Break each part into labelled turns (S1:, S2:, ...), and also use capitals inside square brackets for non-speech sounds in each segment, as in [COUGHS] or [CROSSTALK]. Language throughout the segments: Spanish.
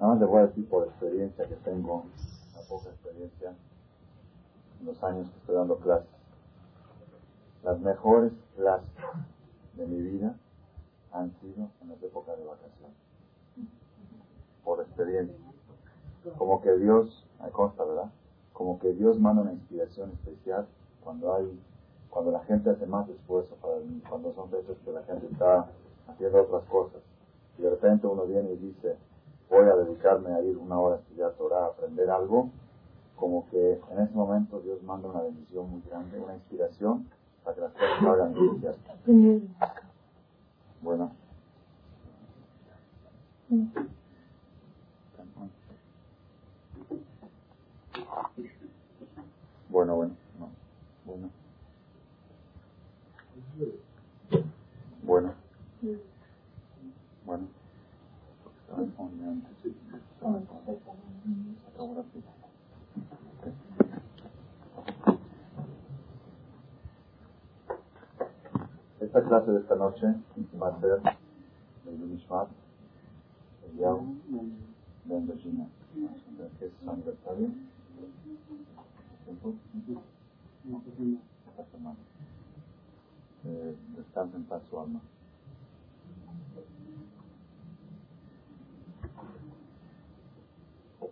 S1: Nada más le voy a decir por experiencia que tengo, una poca experiencia, en los años que estoy dando clases. Las mejores clases de mi vida han sido en las épocas de vacaciones. Por experiencia. Como que Dios, me consta, ¿verdad? Como que Dios manda una inspiración especial cuando hay, cuando la gente hace más esfuerzo para mí, cuando son veces que la gente está haciendo otras cosas. Y de repente uno viene y dice, voy a dedicarme a ir una hora a estudiar Torah, a aprender algo, como que en ese momento Dios manda una bendición muy grande, una inspiración para que las cosas salgan bien. Bueno. Bueno, bueno, no. Bueno. Bueno. Bueno. Esta clase de esta noche va a ser el Mishmat, el Yao, de Virginia. ¿Qué es su aniversario? ¿Tiempo? Esta semana. Eh, descansa en paz su alma.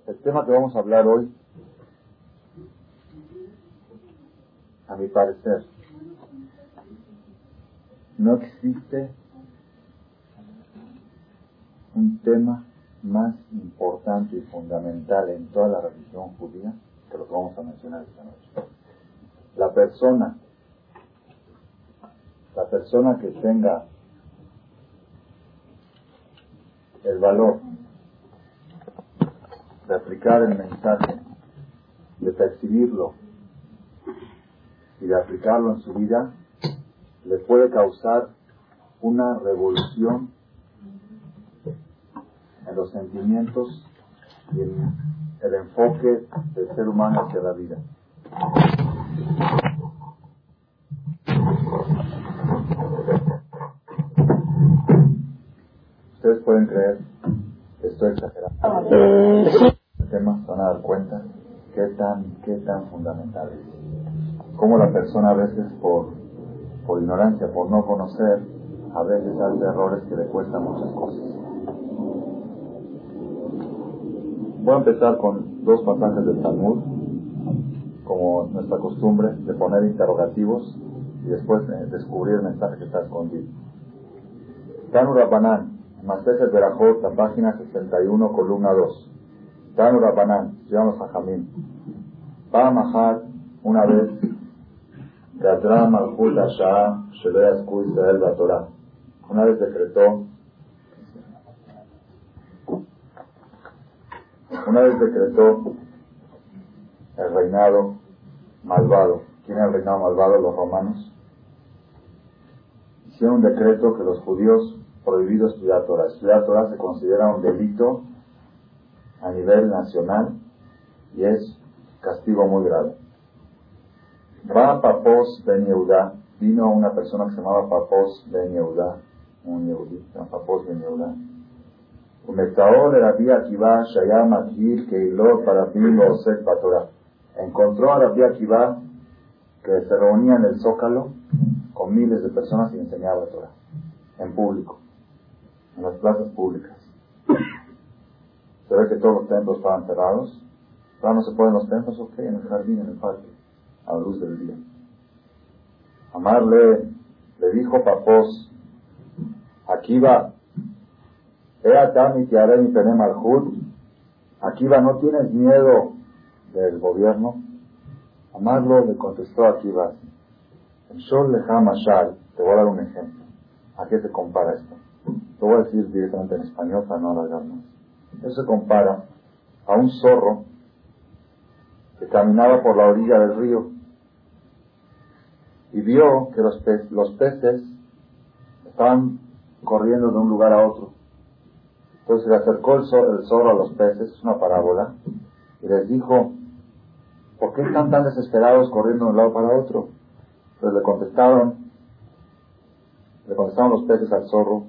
S1: El tema que vamos a hablar hoy, a mi parecer, no existe un tema más importante y fundamental en toda la religión judía que lo que vamos a mencionar esta noche. La persona, la persona que tenga el valor de aplicar el mensaje, de percibirlo y de aplicarlo en su vida, le puede causar una revolución en los sentimientos y en el enfoque del ser humano hacia la vida. Ustedes pueden creer que estoy exagerando. Tema van a dar cuenta qué tan, qué tan fundamental es. Cómo la persona a veces por, por ignorancia, por no conocer, a veces hace errores que le cuestan muchas cosas. Voy a empezar con dos pasajes del Talmud, como nuestra costumbre de poner interrogativos y después eh, descubrir el mensaje que está escondido. Tanu Rabbanan, Masejet Berajot, página 61, columna 2. Tanu Rabbanan, llamamos a Jamín. Pa'amahad, una vez, Gadra Malchut Asha, Shele Asku Israel Torah. Una vez decretó Una vez decretó el reinado malvado. ¿Quién era el reinado malvado? Los romanos. Hicieron un decreto que los judíos prohibidos estudiar Torah. Estudiar Torah se considera un delito a nivel nacional y es castigo muy grave. Ra Papos Ben Yehuda, vino una persona que se llamaba Papos Ben Yehuda, un Yehudi, Papos Ben Yehuda, Encontró a Rabbi Akiva que se reunía en el Zócalo con miles de personas y enseñaba la Torah en público, en las plazas públicas. Se ve que todos los templos estaban cerrados. Ahora no se pueden los templos, ok, en el jardín, en el parque, a la luz del día. Amarle le dijo Papós, Akiva, Akiva, ¿no tienes miedo del gobierno? Amarlo le contestó Akiva. Shol Mashal, te voy a dar un ejemplo. ¿A qué se compara esto? Lo voy a decir directamente en español para no alargar más. Eso se compara a un zorro que caminaba por la orilla del río y vio que los, los peces estaban corriendo de un lugar a otro. Entonces le acercó el zorro, a los peces, es una parábola, y les dijo, ¿por qué están tan desesperados corriendo de un lado para otro? Entonces le contestaron, le contestaron los peces al zorro,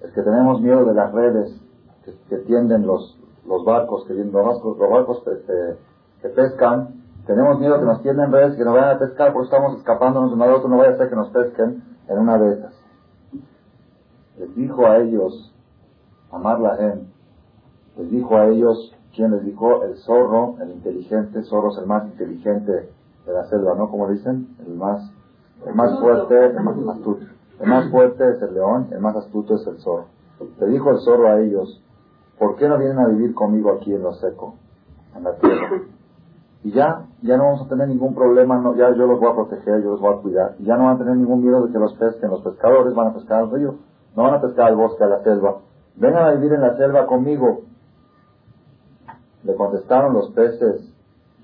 S1: es que tenemos miedo de las redes que, tienden los, los barcos que los barcos, los barcos este, que pescan, tenemos miedo que nos tienden redes, que nos vayan a pescar, porque estamos escapándonos de un lado a otro, no vaya a ser que nos pesquen en una de esas. Les dijo a ellos, Amar la gente, les dijo a ellos, ¿quién les dijo? El zorro, el inteligente, zorro es el más inteligente de la selva, ¿no? Como dicen, el más, el más fuerte, el más astuto. El más fuerte es el león, el más astuto es el zorro. Le dijo el zorro a ellos, ¿por qué no vienen a vivir conmigo aquí en lo seco, en la tierra? Y ya, ya no vamos a tener ningún problema, ya yo los voy a proteger, yo los voy a cuidar. Y ya no van a tener ningún miedo de que los pesquen, los pescadores van a pescar al río, no van a pescar al bosque, a la selva. Vengan a vivir en la selva conmigo. Le contestaron los peces,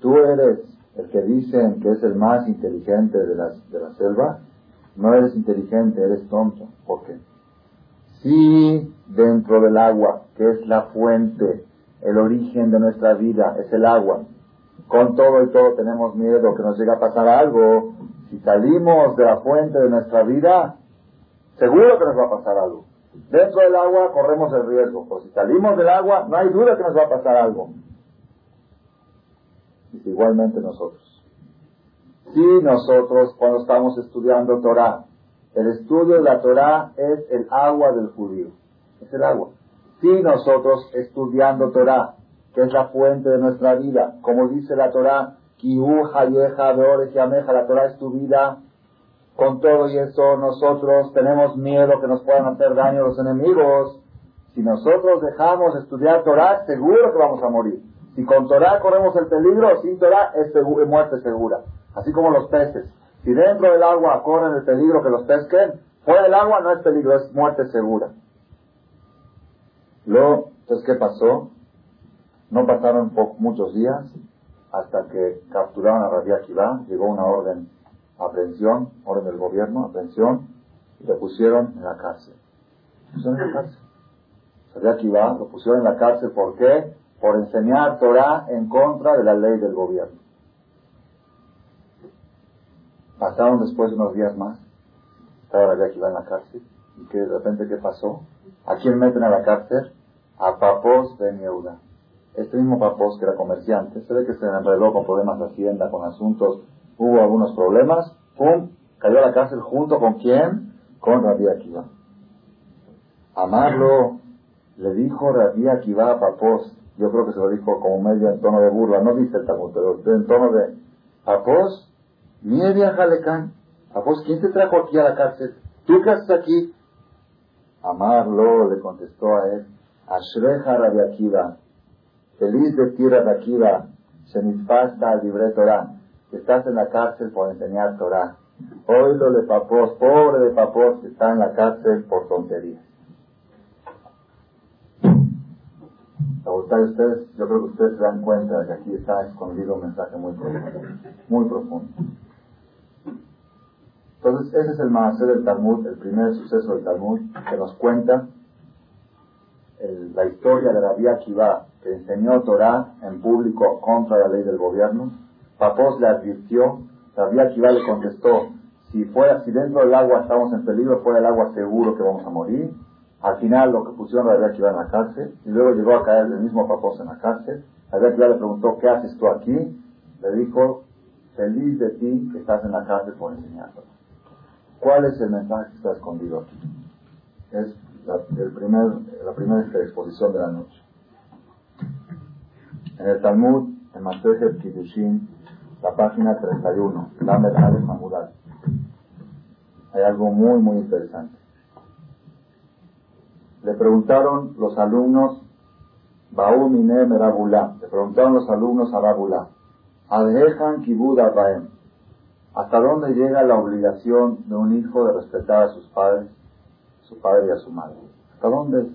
S1: tú eres el que dicen que es el más inteligente de la, de la selva, no eres inteligente, eres tonto. ¿Por qué? Si dentro del agua, que es la fuente, el origen de nuestra vida, es el agua, con todo y todo tenemos miedo que nos llegue a pasar algo, si salimos de la fuente de nuestra vida, seguro que nos va a pasar algo. Dentro del agua corremos el riesgo, pero si salimos del agua no hay duda que nos va a pasar algo. Igualmente nosotros. Si nosotros cuando estamos estudiando Torah, el estudio de la Torah es el agua del judío, es el agua. Si nosotros estudiando Torah, que es la fuente de nuestra vida, como dice la Torah, la Torah es tu vida, con todo y eso nosotros tenemos miedo que nos puedan hacer daño los enemigos. Si nosotros dejamos estudiar Torah, seguro que vamos a morir. Si con Torah corremos el peligro, sin Torah es, muerte segura. Así como los peces. Si dentro del agua corren el peligro que los pesquen, fuera del agua no es peligro, es muerte segura. Luego, entonces, ¿qué pasó? No pasaron muchos días hasta que capturaron a Rabia Akiva, llegó una orden, aprehensión, orden del gobierno, aprehensión, y le pusieron en la cárcel. Lo pusieron en la cárcel. Rabia Akiva lo pusieron en la cárcel, ¿por qué? por enseñar Torah en contra de la ley del gobierno. Pasaron después unos días más, estaba la que iba en la cárcel, y que de repente, ¿qué pasó? ¿A quién meten a la cárcel? A Papos de Yehuda. Este mismo Papos, que era comerciante, se ve que se enredó con problemas de hacienda, con asuntos, hubo algunos problemas, ¡pum! Cayó a la cárcel junto con quién? Con Rabbi Akiva. Amarlo, le dijo Rabbi Akiva a Papos, yo creo que se lo dijo como medio en tono de burla, no dice el Talmud, pero en tono de, Após, media Jalecán, Após, ¿quién te trajo aquí a la cárcel? ¿Tú qué haces aquí? Amarlo le contestó a él, Ashreja Rabbi Akiva, feliz de ti Akiva, Shenitfasta al libre Torah, que estás en la cárcel por enseñar Torah. lo de Papós, pobre de Papós, que está en la cárcel por tonterías. ustedes, yo creo que ustedes se dan cuenta de que aquí está escondido un mensaje muy profundo, muy profundo. Entonces, ese es el Maaser del Talmud, el primer suceso del Talmud, que nos cuenta la historia de Rabbi Akiva, que enseñó Torah en público contra la ley del gobierno. Papós le advirtió, Rabbi Akiva le contestó, si fuera, si dentro del agua estamos en peligro, fuera del agua seguro que vamos a morir. Al final lo que pusieron a que iba en la cárcel y luego llegó a caer el mismo papós en la cárcel. que le preguntó, ¿qué haces tú aquí? Le dijo, feliz de ti que estás en la cárcel por enseñarlo. ¿Cuál es el mensaje que está escondido aquí? Es la, primera exposición de la noche. En el Talmud, en Masejet Kiddushin, la página 31, Lamed Aleph Mamudal, hay algo muy, muy interesante. Le preguntaron los alumnos, Baumine Merabulá, le preguntaron los alumnos a Rabulá, Adhejan Kibud Abaem, ¿hasta dónde llega la obligación de un hijo de respetar a sus padres, su padre y a su madre? ¿Hasta dónde,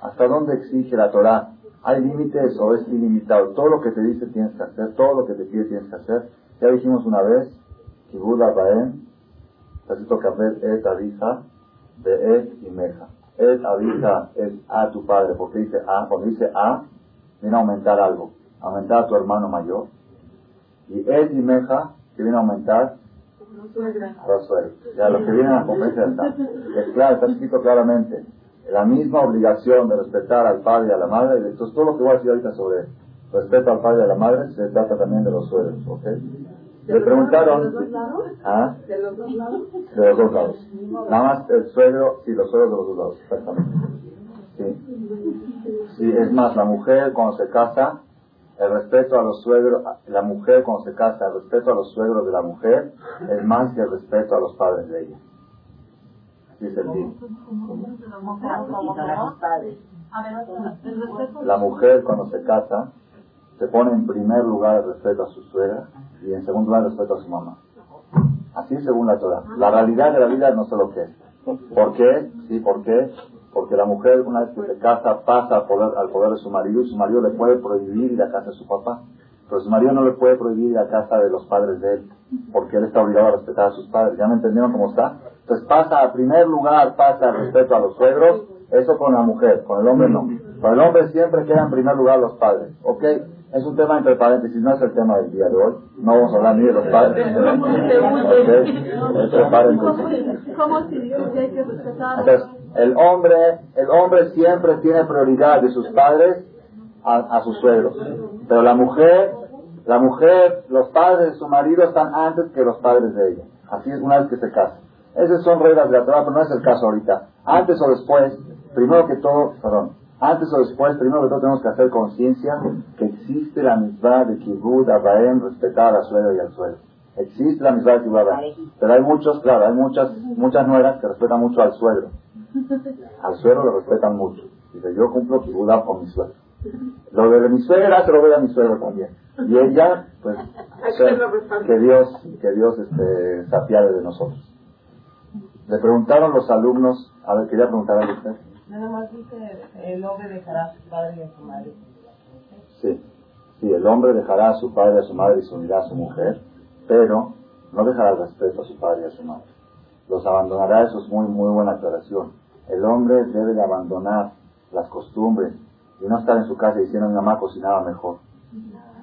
S1: hasta dónde exige la Torah? ¿Hay límites o es ilimitado? Todo lo que te dice tienes que hacer, todo lo que te pide tienes que hacer. Ya dijimos una vez, Kibud Abaem, necesito que hacer es avisa de et y meja es avisa es a tu padre, porque dice a, cuando dice a, viene a aumentar algo, aumentar a tu hermano mayor. Y es y meja, que viene a aumentar los suegros. Ya lo que viene a la conferencia está. Es claro, está escrito claramente. la misma obligación de respetar al padre y a la madre. Entonces, todo lo que voy a decir ahorita sobre respeto al padre y a la madre se trata también de los suegros, ¿ok? Le preguntaron... ¿De los dos lados? ¿Ah? ¿De los dos lados? De los dos lados. Nada más el suegro, sí, los suegros de los dos lados, exactamente. Sí. Sí, es más, la mujer cuando se casa, el respeto a los suegros, la mujer cuando se casa, el respeto a los suegros de la mujer es más que el respeto a los padres de ella. Así es el La mujer cuando se casa, se pone en primer lugar el respeto a su suegra y en segundo lugar el respeto a su mamá. Así según la Torah. La realidad de la vida no sé lo que es. ¿Por qué? Sí, ¿por qué? Porque la mujer una vez que se casa pasa al poder, al poder de su marido y su marido le puede prohibir ir a casa de su papá. Pero su marido no le puede prohibir ir a casa de los padres de él, porque él está obligado a respetar a sus padres. ¿Ya me entendieron cómo está? Entonces pasa a primer lugar, pasa el respeto a los suegros, eso con la mujer, con el hombre no. Con el hombre siempre queda en primer lugar los padres. ¿Ok? Es un tema entre paréntesis, no es el tema del día de hoy. No vamos a hablar ni de los padres. [LAUGHS] ¿Cómo Entonces, el hombre, el hombre siempre tiene prioridad de sus padres a, a sus suegros. Pero la mujer, la mujer, los padres de su marido están antes que los padres de ella. Así es una vez que se casa. Esas son reglas de la Torah, pero no es el caso ahorita. Antes o después, primero que todo, perdón, antes o después, primero que todo tenemos que hacer conciencia que existe la misma de Kibud Abaem, respetar a la suegra y al suegro. Existe la misma de Kibud Abaem. Pero hay muchos, claro, hay muchas, muchas nueras que respetan mucho al suegro. Al suegro lo respetan mucho. Dice, yo cumplo Kibud con mi suegro. Lo de mi suegra se lo ve a mi suegro también. Y ella, pues, que Dios, que Dios este, se apiade de nosotros. Le preguntaron los alumnos, a ver, quería preguntar a usted.
S2: Nada más dice, el hombre dejará a su padre y a su madre.
S1: Sí, sí, el hombre dejará a su padre y a su madre y se unirá a su mujer, pero no dejará el respeto a su padre y a su madre. Los abandonará, eso es muy, muy buena aclaración. El hombre debe de abandonar las costumbres y no estar en su casa diciendo mi mamá cocinaba mejor.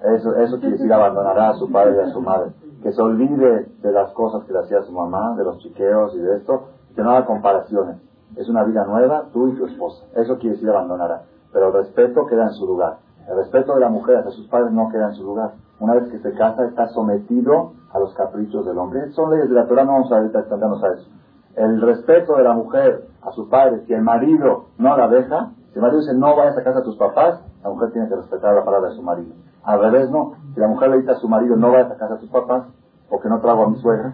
S1: Eso, eso quiere decir abandonará a su padre y a su madre. Que se olvide de las cosas que le hacía su mamá, de los chiqueos y de esto, que no haga comparaciones es una vida nueva, tú y tu esposa. Eso quiere decir abandonará. Pero el respeto queda en su lugar. El respeto de la mujer hacia sus padres no queda en su lugar. Una vez que se casa, está sometido a los caprichos del hombre. Son leyes de la Torah, no vamos a ahorita a eso. El respeto de la mujer a sus padres, si el marido no la deja, si el marido dice no vayas a casa a tus papás, la mujer tiene que respetar la palabra de su marido. Al revés, no. Si la mujer le dice a su marido no vayas a casa a tus papás, porque no trago a mi suegra,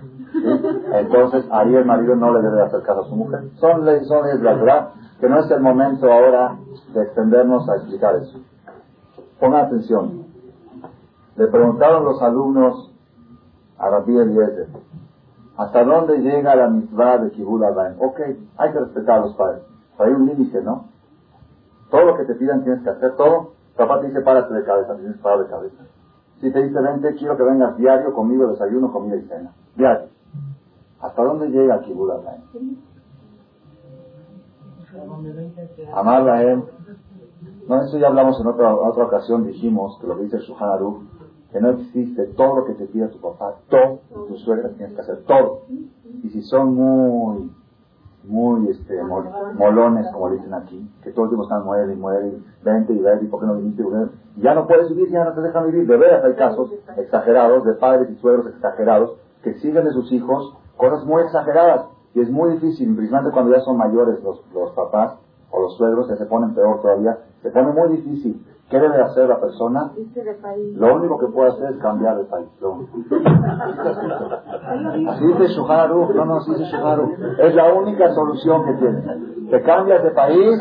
S1: entonces ahí el marido no le debe hacer caso a su mujer. Son leyes, de la verdad, que no es el momento ahora de extendernos a explicar eso. Pongan atención. Le preguntaron los alumnos a Rabbi Eliezer, ¿hasta dónde llega la mitzvah de Kibul Abaim? Ok, hay que respetar a los padres. Pero hay un límite, ¿no? Todo lo que te pidan tienes que hacer, todo. Papá te dice, párate de cabeza, tienes que parar de cabeza. Si te dice, vente, quiero que vengas diario conmigo, desayuno, comida y cena. Diario. ¿Hasta dónde llega Kibul Amarla a él. No, eso ya hablamos en otra, otra ocasión, dijimos que lo dice el Shuhan que no existe todo lo que te pida tu papá, todo, tus suegras tienes que hacer todo. Y si son muy, muy este, molones, como dicen aquí, que todo el tiempo están mueve y mueve, y vente y vente, y por qué no viniste, ya no puedes vivir, ya no te dejan vivir. De veras hay casos exagerados de padres y suegros exagerados que exigen de sus hijos cosas muy exageradas. Y es muy difícil, principalmente cuando ya son mayores los, los papás o los suegros, que se ponen peor todavía, se pone muy difícil. ¿Qué debe hacer la persona? Lo único que puede hacer es cambiar de país. Así [LAUGHS] dice Shuharu, no, no, así dice Shuharu. Es la única solución que tiene. Te cambias de país,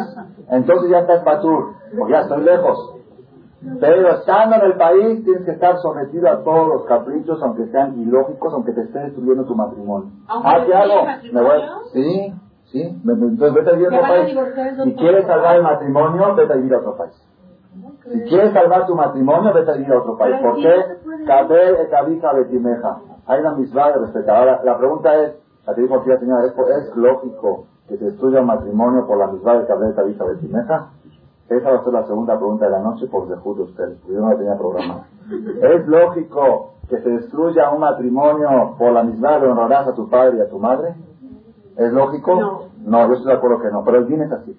S1: entonces ya estás patur, porque ya estoy lejos. Pero estando en el país tienes que estar sometido a todos los caprichos, aunque sean ilógicos, aunque te esté destruyendo tu matrimonio. ¿Ah, qué hago? Me voy... Sí, sí. Entonces vete a vivir a otro país. Si quieres salvar el matrimonio, vete a vivir a otro país. Si quieres salvar tu matrimonio, vete a vivir a otro país. ¿Por qué? Cabel etabija betimeja. Hay una misma de respetar. Ahora, la pregunta es, la que dijo aquí la señora, ¿es, lógico que se destruya un matrimonio por la misma de Cabel etabija betimeja? Esa va a ser la segunda pregunta de la noche por dejud de ustedes, yo no la tenía programada. ¿Es lógico que se destruya un matrimonio por la misma de honrarás a tu padre y a tu madre? ¿Es lógico? No. no, yo estoy de acuerdo que no, pero el din es así.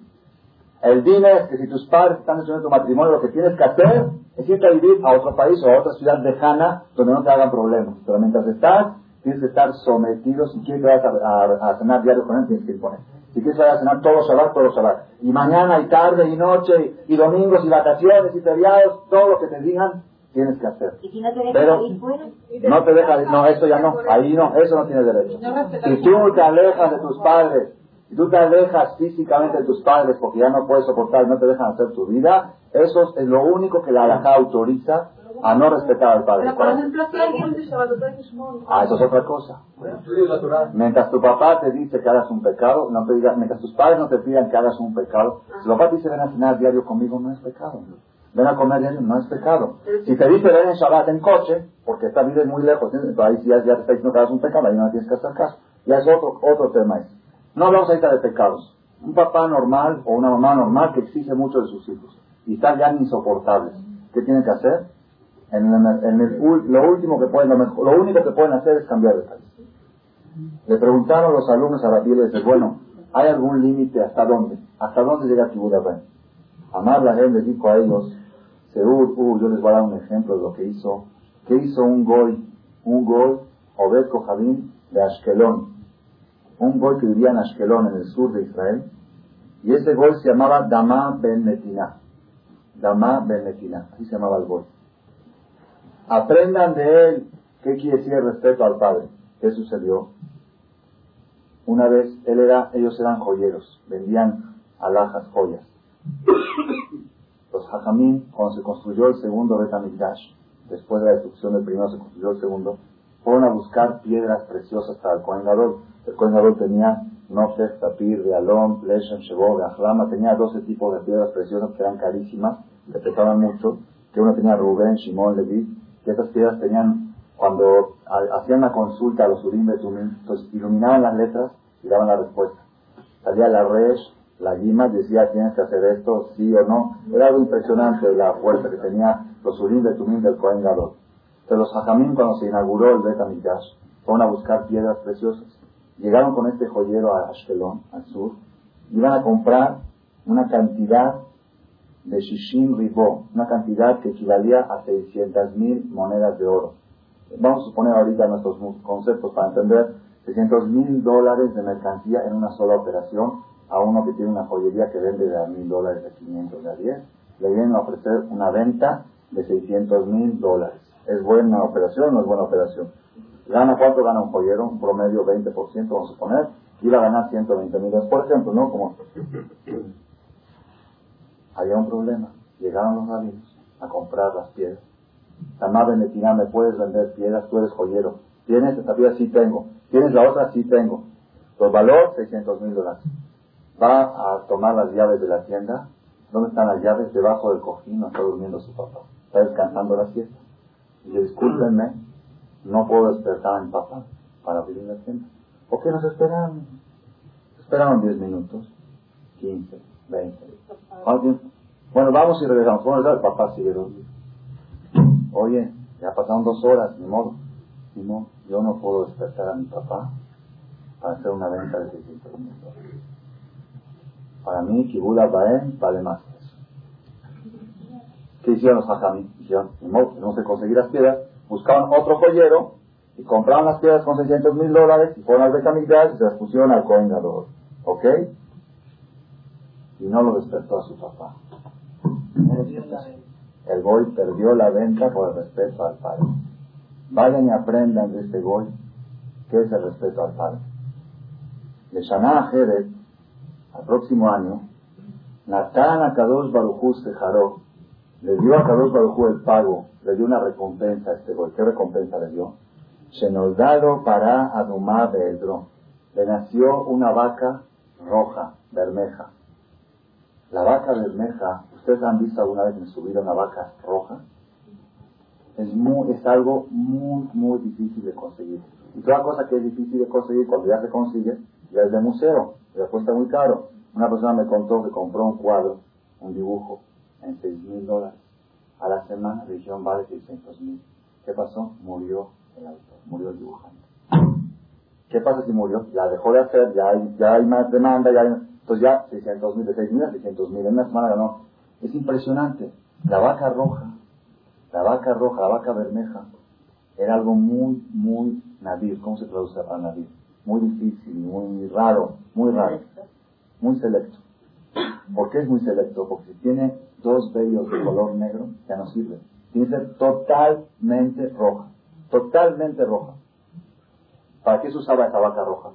S1: El dine es que si tus padres están destruyendo tu matrimonio, lo que tienes que hacer es irte a vivir a otro país o a otra ciudad lejana donde no te hagan problemas. Pero mientras estás, tienes que estar sometido. Si quieres que a, cenar diario con él, tienes que ir con él. Si quieres ir a cenar todo Shabbat, todo Shabbat. Y mañana y tarde y noche y, domingos y vacaciones y feriados, todo lo que te digan, tienes que hacer.
S3: ¿Y si no te deja
S1: Pero
S3: fuera?
S1: no te deja, no, eso ya no, ahí no, eso no tienes derecho. Si tú te alejas de tus padres, si tú te alejas físicamente de tus padres porque ya no puedes soportar, no te dejan hacer tu vida, eso es lo único que la alajá autoriza a no respetar al padre.
S2: por ejemplo, si alguien
S1: Ah, eso es otra cosa. Mientras tu papá te dice que hagas un pecado, no te digas, mientras tus padres no te pidan que hagas un pecado, si tu papá te dice ven a cenar diario conmigo, no es pecado. Ven a comer diario, no es pecado. Si te dice ven en Shabbat en coche, porque esta vida es muy lejos, ahí si ya, te está diciendo que un pecado, ahí no tienes que hacer caso. Ya es otro, otro tema eso. No hablamos ahorita de pecados. Un papá normal o una mamá normal que exige mucho de sus hijos y están ya insoportables. ¿Qué tienen que hacer? En, lo último que pueden, lo, único que pueden hacer es cambiar de país. Le preguntaron los alumnos a la y le bueno, ¿hay algún límite hasta dónde? ¿Hasta dónde llega Kibud Amar la gente dijo a ellos, Seúl, uh, yo les voy a dar un ejemplo de lo que hizo. ¿Qué hizo un goy? Un goy, Obed Kohabim, de Ashkelon. Un goy que vivía en Ashkelon, en el sur de Israel. Y ese goy se llamaba Dama Ben Netina. Dama Ben Netina. Así se llamaba el goy. Aprendan de él qué quiere decir el respeto al padre. ¿Qué sucedió? Una vez él era, ellos eran joyeros, vendían alhajas, joyas. Los hajamim, cuando se construyó el segundo Betamikdash, después de la destrucción del primero se construyó el segundo, fueron a buscar piedras preciosas para el Kohen El Kohen tenía Nofex, Tapir, Realom, Leshem, Shebo, Ahlama, tenía 12 tipos de piedras preciosas que eran carísimas, que pesaban mucho, que uno tenía Rubén, Shimon, Levi, que esas piedras tenían, cuando hacían la consulta a los Urim Betumim, entonces iluminaban las letras y daban la respuesta. Salía la Resh, la Guima, decía tienes que hacer esto, sí o no. Era algo impresionante la fuerza que tenía los Urim Betumim del Kohen Gadol. Pero los Hajamim, cuando se inauguró el Bet fueron a buscar piedras preciosas. Llegaron con este joyero a Ashkelon, al sur, iban a comprar una cantidad de Shishim Ribó, una cantidad que equivalía a 600 mil monedas de oro. Vamos a suponer ahorita nuestros conceptos para entender 600 mil dólares de mercancía en una sola operación a uno que tiene una joyería que vende de a mil dólares, de 500, de a 10. Le vienen a ofrecer una venta de 600 mil dólares. ¿Es buena operación o no es buena operación? ¿Gana cuánto gana un joyero? Un promedio 20%, vamos a suponer. Iba a ganar 120 mil dólares, por ejemplo, ¿no? Como [COUGHS] había un problema. Llegaron los rabinos a comprar las piedras. Tamá Benetina, ¿me puedes vender piedras? Tú eres joyero. ¿Tienes esta piedra? Sí tengo. ¿Tienes la otra? Sí tengo. Los valor, 600 mil dólares. Va a tomar las llaves de la tienda. ¿Dónde están las llaves? Debajo del cojín. No está durmiendo su papá. Está descansando la siesta. Y discúlpenme, no puedo despertar a mi papá para abrir la tienda. ¿Por qué nos esperaron? Esperaron 10 minutos, 15, 20. Bueno, vamos y regresamos. Bueno, el papá sigue dormido. Oye, ya pasaron dos horas, ni modo. Ni modo. Yo no puedo despertar a mi papá para hacer una venta de 600 mil dólares. Para mí, Kibula Baen vale más que. ¿Qué hicieron los hajamí? Dijeron, no se conseguir las piedras. Buscaban otro joyero y compraban las piedras con 600 mil dólares y fueron al Betamigdash y se las pusieron al Cohen ¿Ok? y no lo despertó a su papá. El boy perdió la venta por el respeto al padre. Vayan y aprendan de este boy qué es el respeto al padre. De Shana Jerez, al próximo año, Natán a Kadosh Barujú Sejaró, le dio a Kadosh Barujú el pago, le dio una recompensa a este boy. ¿Qué recompensa le dio? dado para Adumá de Le nació una vaca roja, bermeja. La vaca bermeja, ¿ustedes han visto alguna vez en su vida una vaca roja? Es, muy, es algo muy, muy difícil de conseguir. Y toda cosa que es difícil de conseguir, cuando ya se consigue, ya es de museo, ya cuesta muy caro. Una persona me contó que compró un cuadro, un dibujo, en 6 mil dólares. A la semana le dijeron, vale 600 mil. ¿Qué pasó? Murió el autor, murió el dibujante. ¿Qué pasa si murió? Ya dejó de hacer, ya hay, ya hay más demanda, ya hay Entonces ya 600 mil, de 6 mil a 600 mil, en una semana ganó. Es impresionante. La vaca roja, la vaca roja, la vaca bermeja, era algo muy, muy nadir. ¿Cómo se traduce para nadir? Muy difícil, muy raro, muy raro. Muy selecto. ¿Por qué es muy selecto? Porque si tiene dos vellos de color negro, ya no sirve. Tiene que ser totalmente roja. Totalmente roja. ¿Para qué se usaba esa vaca roja?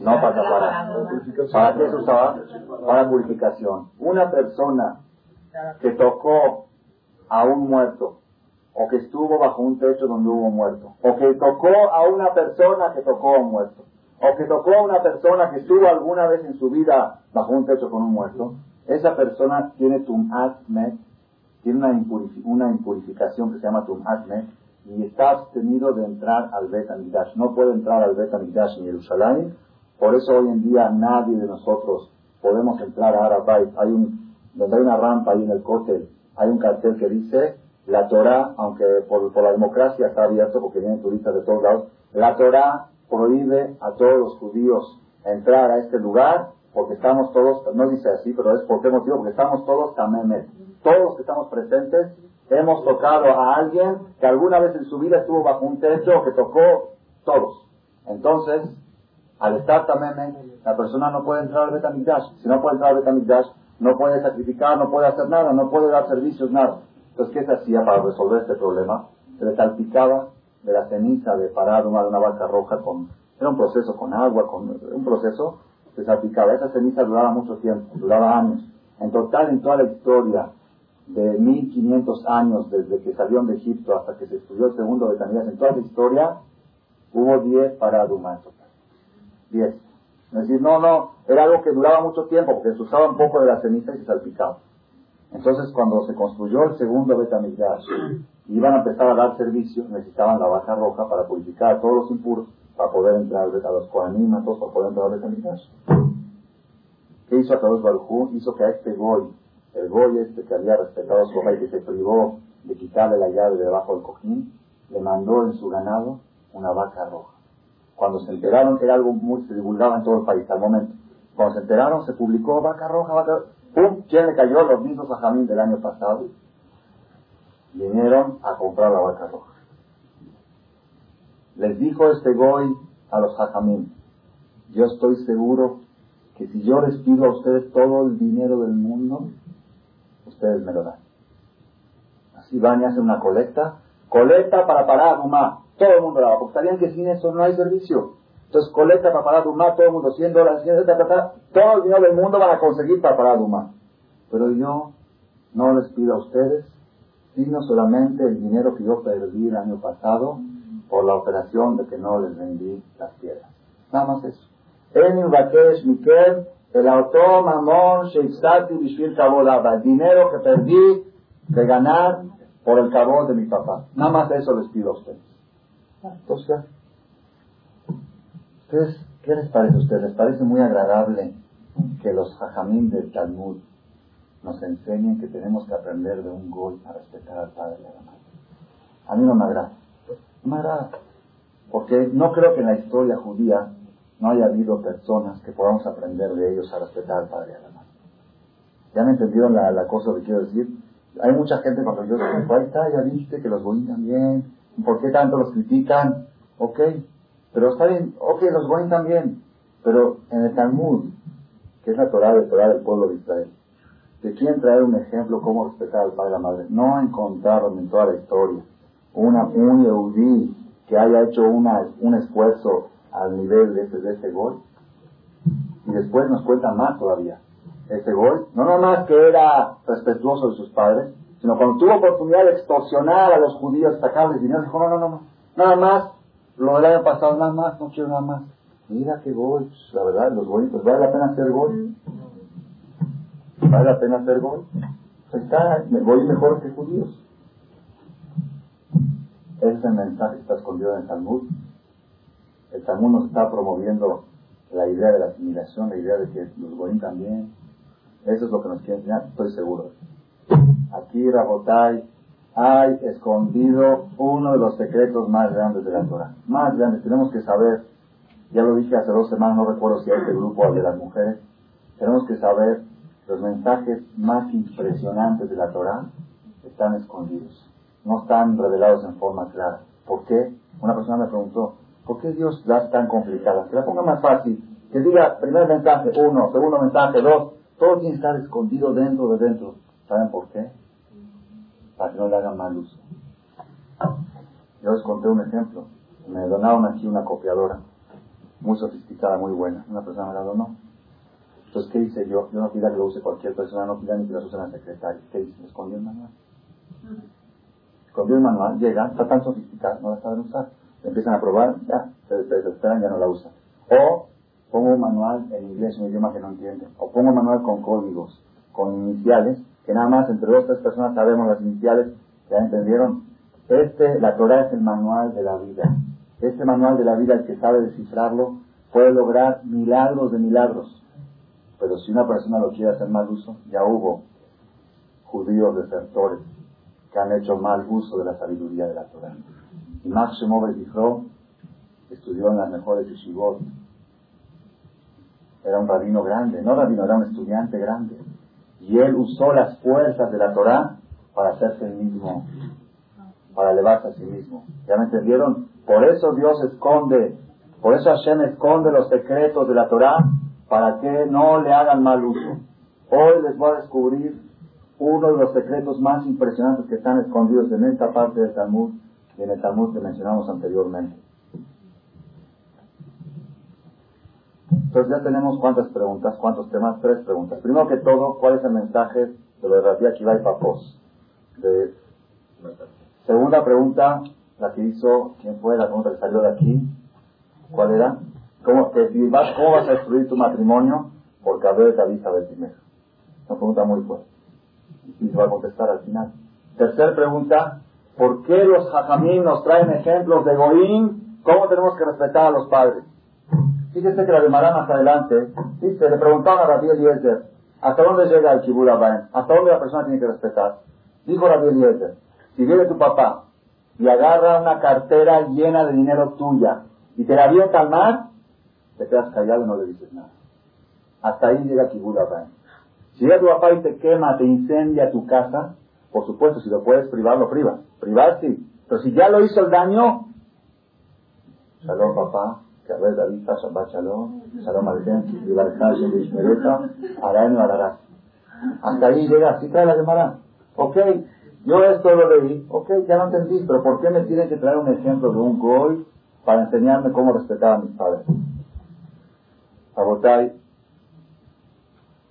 S1: No para tapar. ¿Para qué se usaba? Para purificación. Una persona que tocó a un muerto, o que estuvo bajo un techo donde hubo muerto, o que tocó a una persona que tocó a un muerto, o que tocó a una persona que estuvo alguna vez en su vida bajo un techo con un muerto, esa persona tiene tumat tiene una, una impurificación que se llama tumat y está abstenido de entrar al Bet Amidash. No puede entrar al Bet Amidash en Jerusalén, por eso hoy en día nadie de nosotros podemos entrar a Arabait. Hay un, donde hay una rampa ahí en el cóctel, hay un cartel que dice la Torah, aunque por, la democracia está abierto porque vienen turistas de todos lados, la Torah prohíbe a todos los judíos entrar a este lugar porque estamos todos, no dice así, pero es por qué motivo, porque estamos todos tamemet. Todos los que estamos presentes hemos tocado a alguien que alguna vez en su vida estuvo bajo un techo que tocó todos. Entonces, al estar tamemet, la persona no puede entrar al Betamigdash. Si no puede entrar al Betamigdash, no puede sacrificar, no puede hacer nada, no puede dar servicios, nada. Entonces, ¿qué se hacía para resolver este problema? Se le salpicaba de la ceniza de parar una, de una vaca roja con, era un proceso con agua, con un proceso, se salpicaba. Esa ceniza duraba mucho tiempo, duraba años. En total, en toda la historia de 1500 años desde que salieron de Egipto hasta que se estudió el segundo de Tanidas, en toda la historia, hubo 10 paradumas en total. 10. Es decir, no, no, era algo que duraba mucho tiempo porque se usaba un poco de la ceniza y se salpicaba. Entonces, cuando se construyó el segundo Betamigdash [CLEARS THROAT] iban a empezar a dar servicio, necesitaban la vaca roja para purificar a todos los impuros, para poder entrar a los todos para poder entrar al Betamigdash. ¿Qué hizo a todos Barujú? Hizo que a este Goy, el Goy este que había respetado a su rey, que se privó de quitarle la llave de debajo del cojín, le mandó en su ganado una vaca roja. Cuando se enteraron, era algo muy, se divulgaba en todo el país al momento. Cuando se enteraron, se publicó vaca roja, vaca roja ¡Pum! ¿Quién le cayó? Los mismos Jamín del año pasado. Vinieron a comprar la vaca roja. Les dijo este Goy a los Jajamín, yo estoy seguro que si yo les pido a ustedes todo el dinero del mundo, ustedes me lo dan. Así van y hacen una colecta, colecta para parar Duma, todo el mundo la va, porque sabían que sin eso no hay servicio. Entonces colecta para parar Duma, todo el mundo, 100 dólares, 100 dólares, todo el dinero del mundo van a conseguir para parar Duma. Pero yo no les pido a ustedes, sino solamente el dinero que yo perdí el año pasado por la operación de que no les vendí las piedras. Nada más eso. el el dinero que perdí de ganar por el cabo de mi papá. Nada más eso les pido a ustedes. Entonces, ¿qué les parece a ustedes? ¿Les parece muy agradable que los jajamín del Talmud nos enseñen que tenemos que aprender de un goy a respetar al padre y a la madre? A mí no me agrada. No me agrada. Porque no creo que en la historia judía no haya habido personas que podamos aprender de ellos a respetar al padre y a la madre. ¿Ya me entendieron la, cosa que quiero decir? Hay mucha gente cuando yo digo, ahí está, ya viste que los goy también. ¿Por qué tanto los critican? Ok, pero está bien, ok, los goy también. Pero en el Talmud, que es la Torah de Torah del pueblo de Israel, ¿de quién traer un ejemplo cómo respetar al padre y a la madre? No encontraron en toda la historia una, un Yehudi que haya hecho una, un esfuerzo al nivel de ese, de ese gol. Y después nos cuentan más todavía. Ese gol, no nomás que era respetuoso de sus padres, sino cuando tuvo oportunidad de extorsionar a los judíos, sacarles dinero, dijo, no, no, no, no, nada más, lo año pasado, nada más, no quiero nada más. Mira qué gol, la verdad, los pues vale la pena hacer gol. Vale la pena hacer gol. Está, voy mejor que judíos. Ese mensaje está escondido en el Talmud. El Talmud nos está promoviendo la idea de la asimilación, la idea de que los goyim también. Eso es lo que nos quiere enseñar, estoy seguro. Aquí, Rabotai, hay escondido uno de los secretos más grandes de la Torah. Más grandes. Tenemos que saber Ya lo dije hace dos semanas, no recuerdo si este grupo o de las mujeres. Tenemos que saber los mensajes más impresionantes de la Torah están escondidos. No están revelados en forma clara. ¿Por qué? Una persona me preguntó, ¿por qué Dios las tan complicadas? Que la ponga más fácil. Que diga, primer mensaje, uno, segundo mensaje, dos. Todo tiene que estar escondido dentro de dentro. ¿Saben por qué? Para que no le hagan mal uso. Yo les conté un ejemplo. Me donaron aquí una copiadora, muy sofisticada, muy buena. Una persona me la donó. Entonces, ¿qué hice yo? Yo no pida que lo use cualquier persona, no pida ni que lo use la secretaria. ¿Qué hice? Escondió el manual. Escondió el manual, llega, está tan sofisticada, no la saben usar. empiezan a probar, ya, se desesperan, ya no la usan. O pongo un manual en inglés, un idioma que no entienden. O pongo un manual con códigos, con iniciales, que nada más entre dos tres personas sabemos las iniciales, ¿ya entendieron? Este, la Torah es el manual de la vida. Este manual de la vida, el que sabe descifrarlo, puede lograr milagros de milagros. Pero si una persona lo quiere hacer mal uso, ya hubo judíos desertores que han hecho mal uso de la sabiduría de la Torah. Y Max Shemover dijo, estudió en las mejores yeshivot. Era un rabino grande, no rabino, era un estudiante grande. Y él usó las fuerzas de la Torah para hacerse el mismo, para elevarse a sí mismo. ¿Ya me entendieron? Por eso Dios esconde, por eso Hashem esconde los secretos de la Torah para que no le hagan mal uso. Hoy les voy a descubrir uno de los secretos más impresionantes que están escondidos en esta parte del Talmud y en el Talmud que mencionamos anteriormente. Entonces ya tenemos cuántas preguntas, cuántos temas, tres preguntas. Primero que todo, ¿cuál es el mensaje de lo de Akiva y Papos? Segunda pregunta, la que hizo, ¿quién fue? La pregunta que salió de aquí. ¿Cuál era? ¿Cómo, vas, ¿cómo vas a destruir tu matrimonio? Porque haber de avisa del primero. Una pregunta muy fuerte. Y se va a contestar al final. Tercer pregunta, ¿por qué los jajamín nos traen ejemplos de Goín? ¿Cómo tenemos que respetar a los padres? Fíjese que la llamarán más adelante, dice, le preguntaron a Rabbi Eliezer, ¿hasta dónde llega el Kibul ¿Hasta dónde la persona tiene que respetar? Dijo Rabbi Eliezer, si viene tu papá y agarra una cartera llena de dinero tuya y te la avienta al mar, te quedas callado y no le dices nada. Hasta ahí llega Kibul Si llega tu papá y te quema, te incendia tu casa, por supuesto, si lo puedes privar, lo privas. Privar sí. Pero si ya lo hizo el daño, Shalom papá, ver David Shabbat Shalom, Shalom Algen, Libertad, Shmereta, Araeno Ararat. Hasta ahí llega, así trae la Gemara. Ok, yo esto lo leí, ok, ya no entendí, pero ¿por qué me tiene que traer un ejemplo de un goy para enseñarme cómo respetar a mis padres? Sabotay,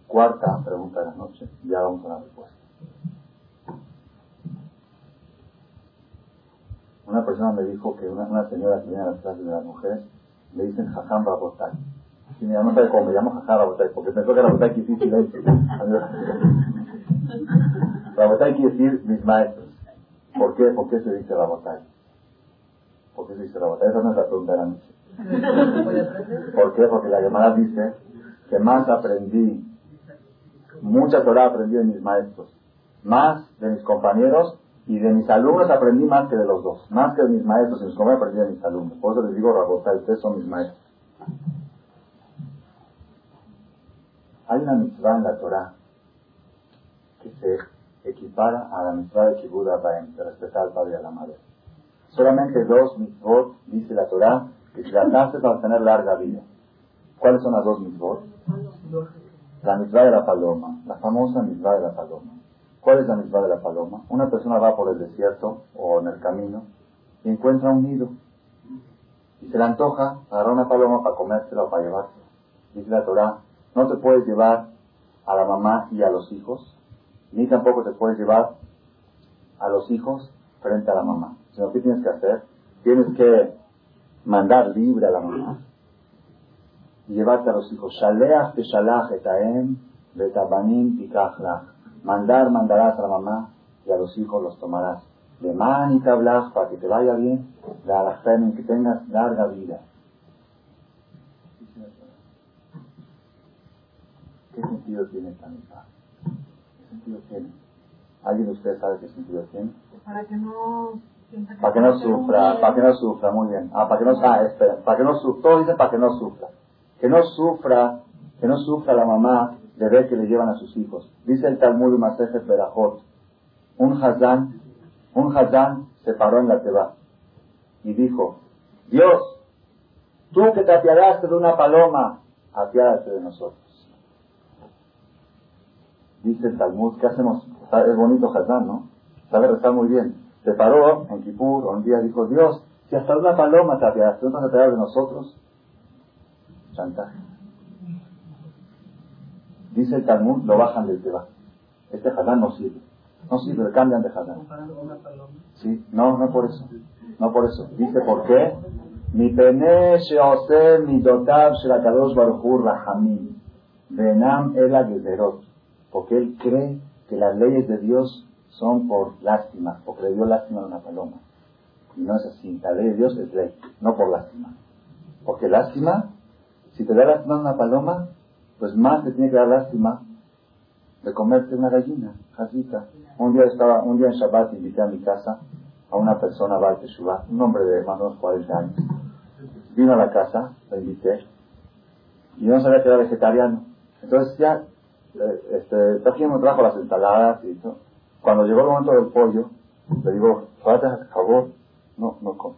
S1: cuarta pregunta de la noche, ya vamos a la respuesta. Una persona me dijo que una, una señora que viene a las clases de las mujeres le dicen Jajam Rabotay. Y mi mamá sabe cómo me llamo Jajam Rabotay, porque pensó que Rabotay quiere decir silencio. [LAUGHS] Rabotay quiere decir mis maestros. ¿Por qué? ¿Por qué se dice Rabotay? ¿Por qué se dice Rabotay? Esa no es la pregunta de la noche. ¿Por qué? Porque la llamada dice que más aprendí, mucha Torah aprendí de mis maestros, más de mis compañeros y de mis alumnos aprendí más que de los dos. Más que de mis maestros y mis compañeros aprendí de mis alumnos. Por eso les digo, Rabotay, ustedes son mis maestros. Hay una mitzvah en la Torah que se equipara a la mitzvah de Kibbutz Abaim, de respetar al padre y a la madre. Solamente dos mitzvot, dice la Torah, que hace para tener larga vida. ¿Cuáles son las dos mitzvot? La mitzvah de la paloma, la famosa mitzvah de la paloma. ¿Cuál es la mitzvah de la paloma? Una persona va por el desierto o en el camino y encuentra un nido. Y se le antoja agarrar una paloma para comérsela o para llevársela. Dice la Torah, no te puedes llevar a la mamá y a los hijos, ni tampoco te puedes llevar a los hijos frente a la mamá. Sino, ¿qué tienes que hacer? Tienes que mandar libre a la mamá y llevarte a los hijos. Shaleach te shalach etaem betabanim tikachlach Mandar, mandarás a la mamá y a los hijos los tomarás. De man y tablas para que te vaya bien, la que tengas larga vida. ¿Qué sentido tiene esta mitad? ¿Qué sentido tiene? ¿Alguien de ustedes sabe qué sentido tiene?
S2: Para que no
S1: Para que no sufra, para que no sufra, muy bien. Ah, para que no, ah, espera, para que no sufra, todos dicen para que no sufra. Que no sufra, que no sufra la mamá de ver que le llevan a sus hijos. Dice el Talmud Masejet Berajot, un Hazán, un Hazán se paró en la Teba y dijo, Dios, tú que te apiadaste de una paloma, apiádate de nosotros. Dice el Talmud, ¿qué hacemos? Es bonito Hazán, ¿no? Sabe rezar muy bien. Se paró en Kipur, un día dijo, Dios, si hasta una paloma te apiadaste, ¿no te vas a de nosotros? Chantaje. Dice el Talmud, lo bajan del Teba. Este Hazán no sirve. No sirve, cambian de Hazán. Sí, no, no por eso. No por eso. Dice, ¿por qué? Mi pene sheose mi dotab shelakadosh baruchur rahamim. Benam el gezerot. Porque él cree que las leyes de Dios son por lástima, porque le dio lástima a una paloma. Y no es así. La ley de Dios es ley, no por lástima. Porque lástima, si te da lástima a una paloma, pues más te tiene que dar lástima de comerte una gallina, casita. Un día estaba, un día en Shabbat invité a mi casa a una persona, Baal un hombre de más o menos 40 años. Vino a la casa, lo invité, y yo no sabía que era vegetariano. Entonces ya, eh, este, me trajo las ensaladas y todo. Cuando llegó el momento del pollo, le digo, ¿falta favor? No, no come.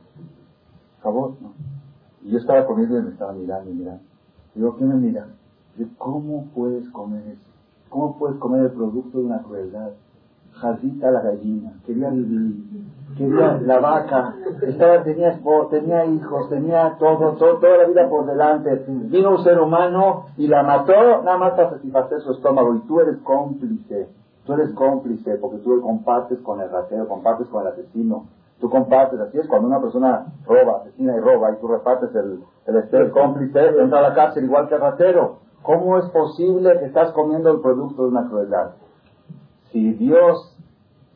S1: Favor, no. Y yo estaba comiendo y me estaba mirando y mirando. Digo, ¿qué me mira? ¿Cómo puedes comer eso? ¿Cómo puedes comer el producto de una crueldad? Jazita la gallina, quería vivir, quería la vaca, estaba, tenía, tenía hijos, tenía todo, todo, toda la vida por delante. Vino un ser humano y la mató nada más para satisfacer su estómago y tú eres cómplice. Tú eres cómplice porque tú compartes con el ratero, compartes con el asesino. Tú compartes, así es cuando una persona roba, asesina y roba y tú repartes el, el cómplice, entra a la cárcel igual que el ratero. ¿Cómo es posible que estás comiendo el producto de una crueldad? Si Dios,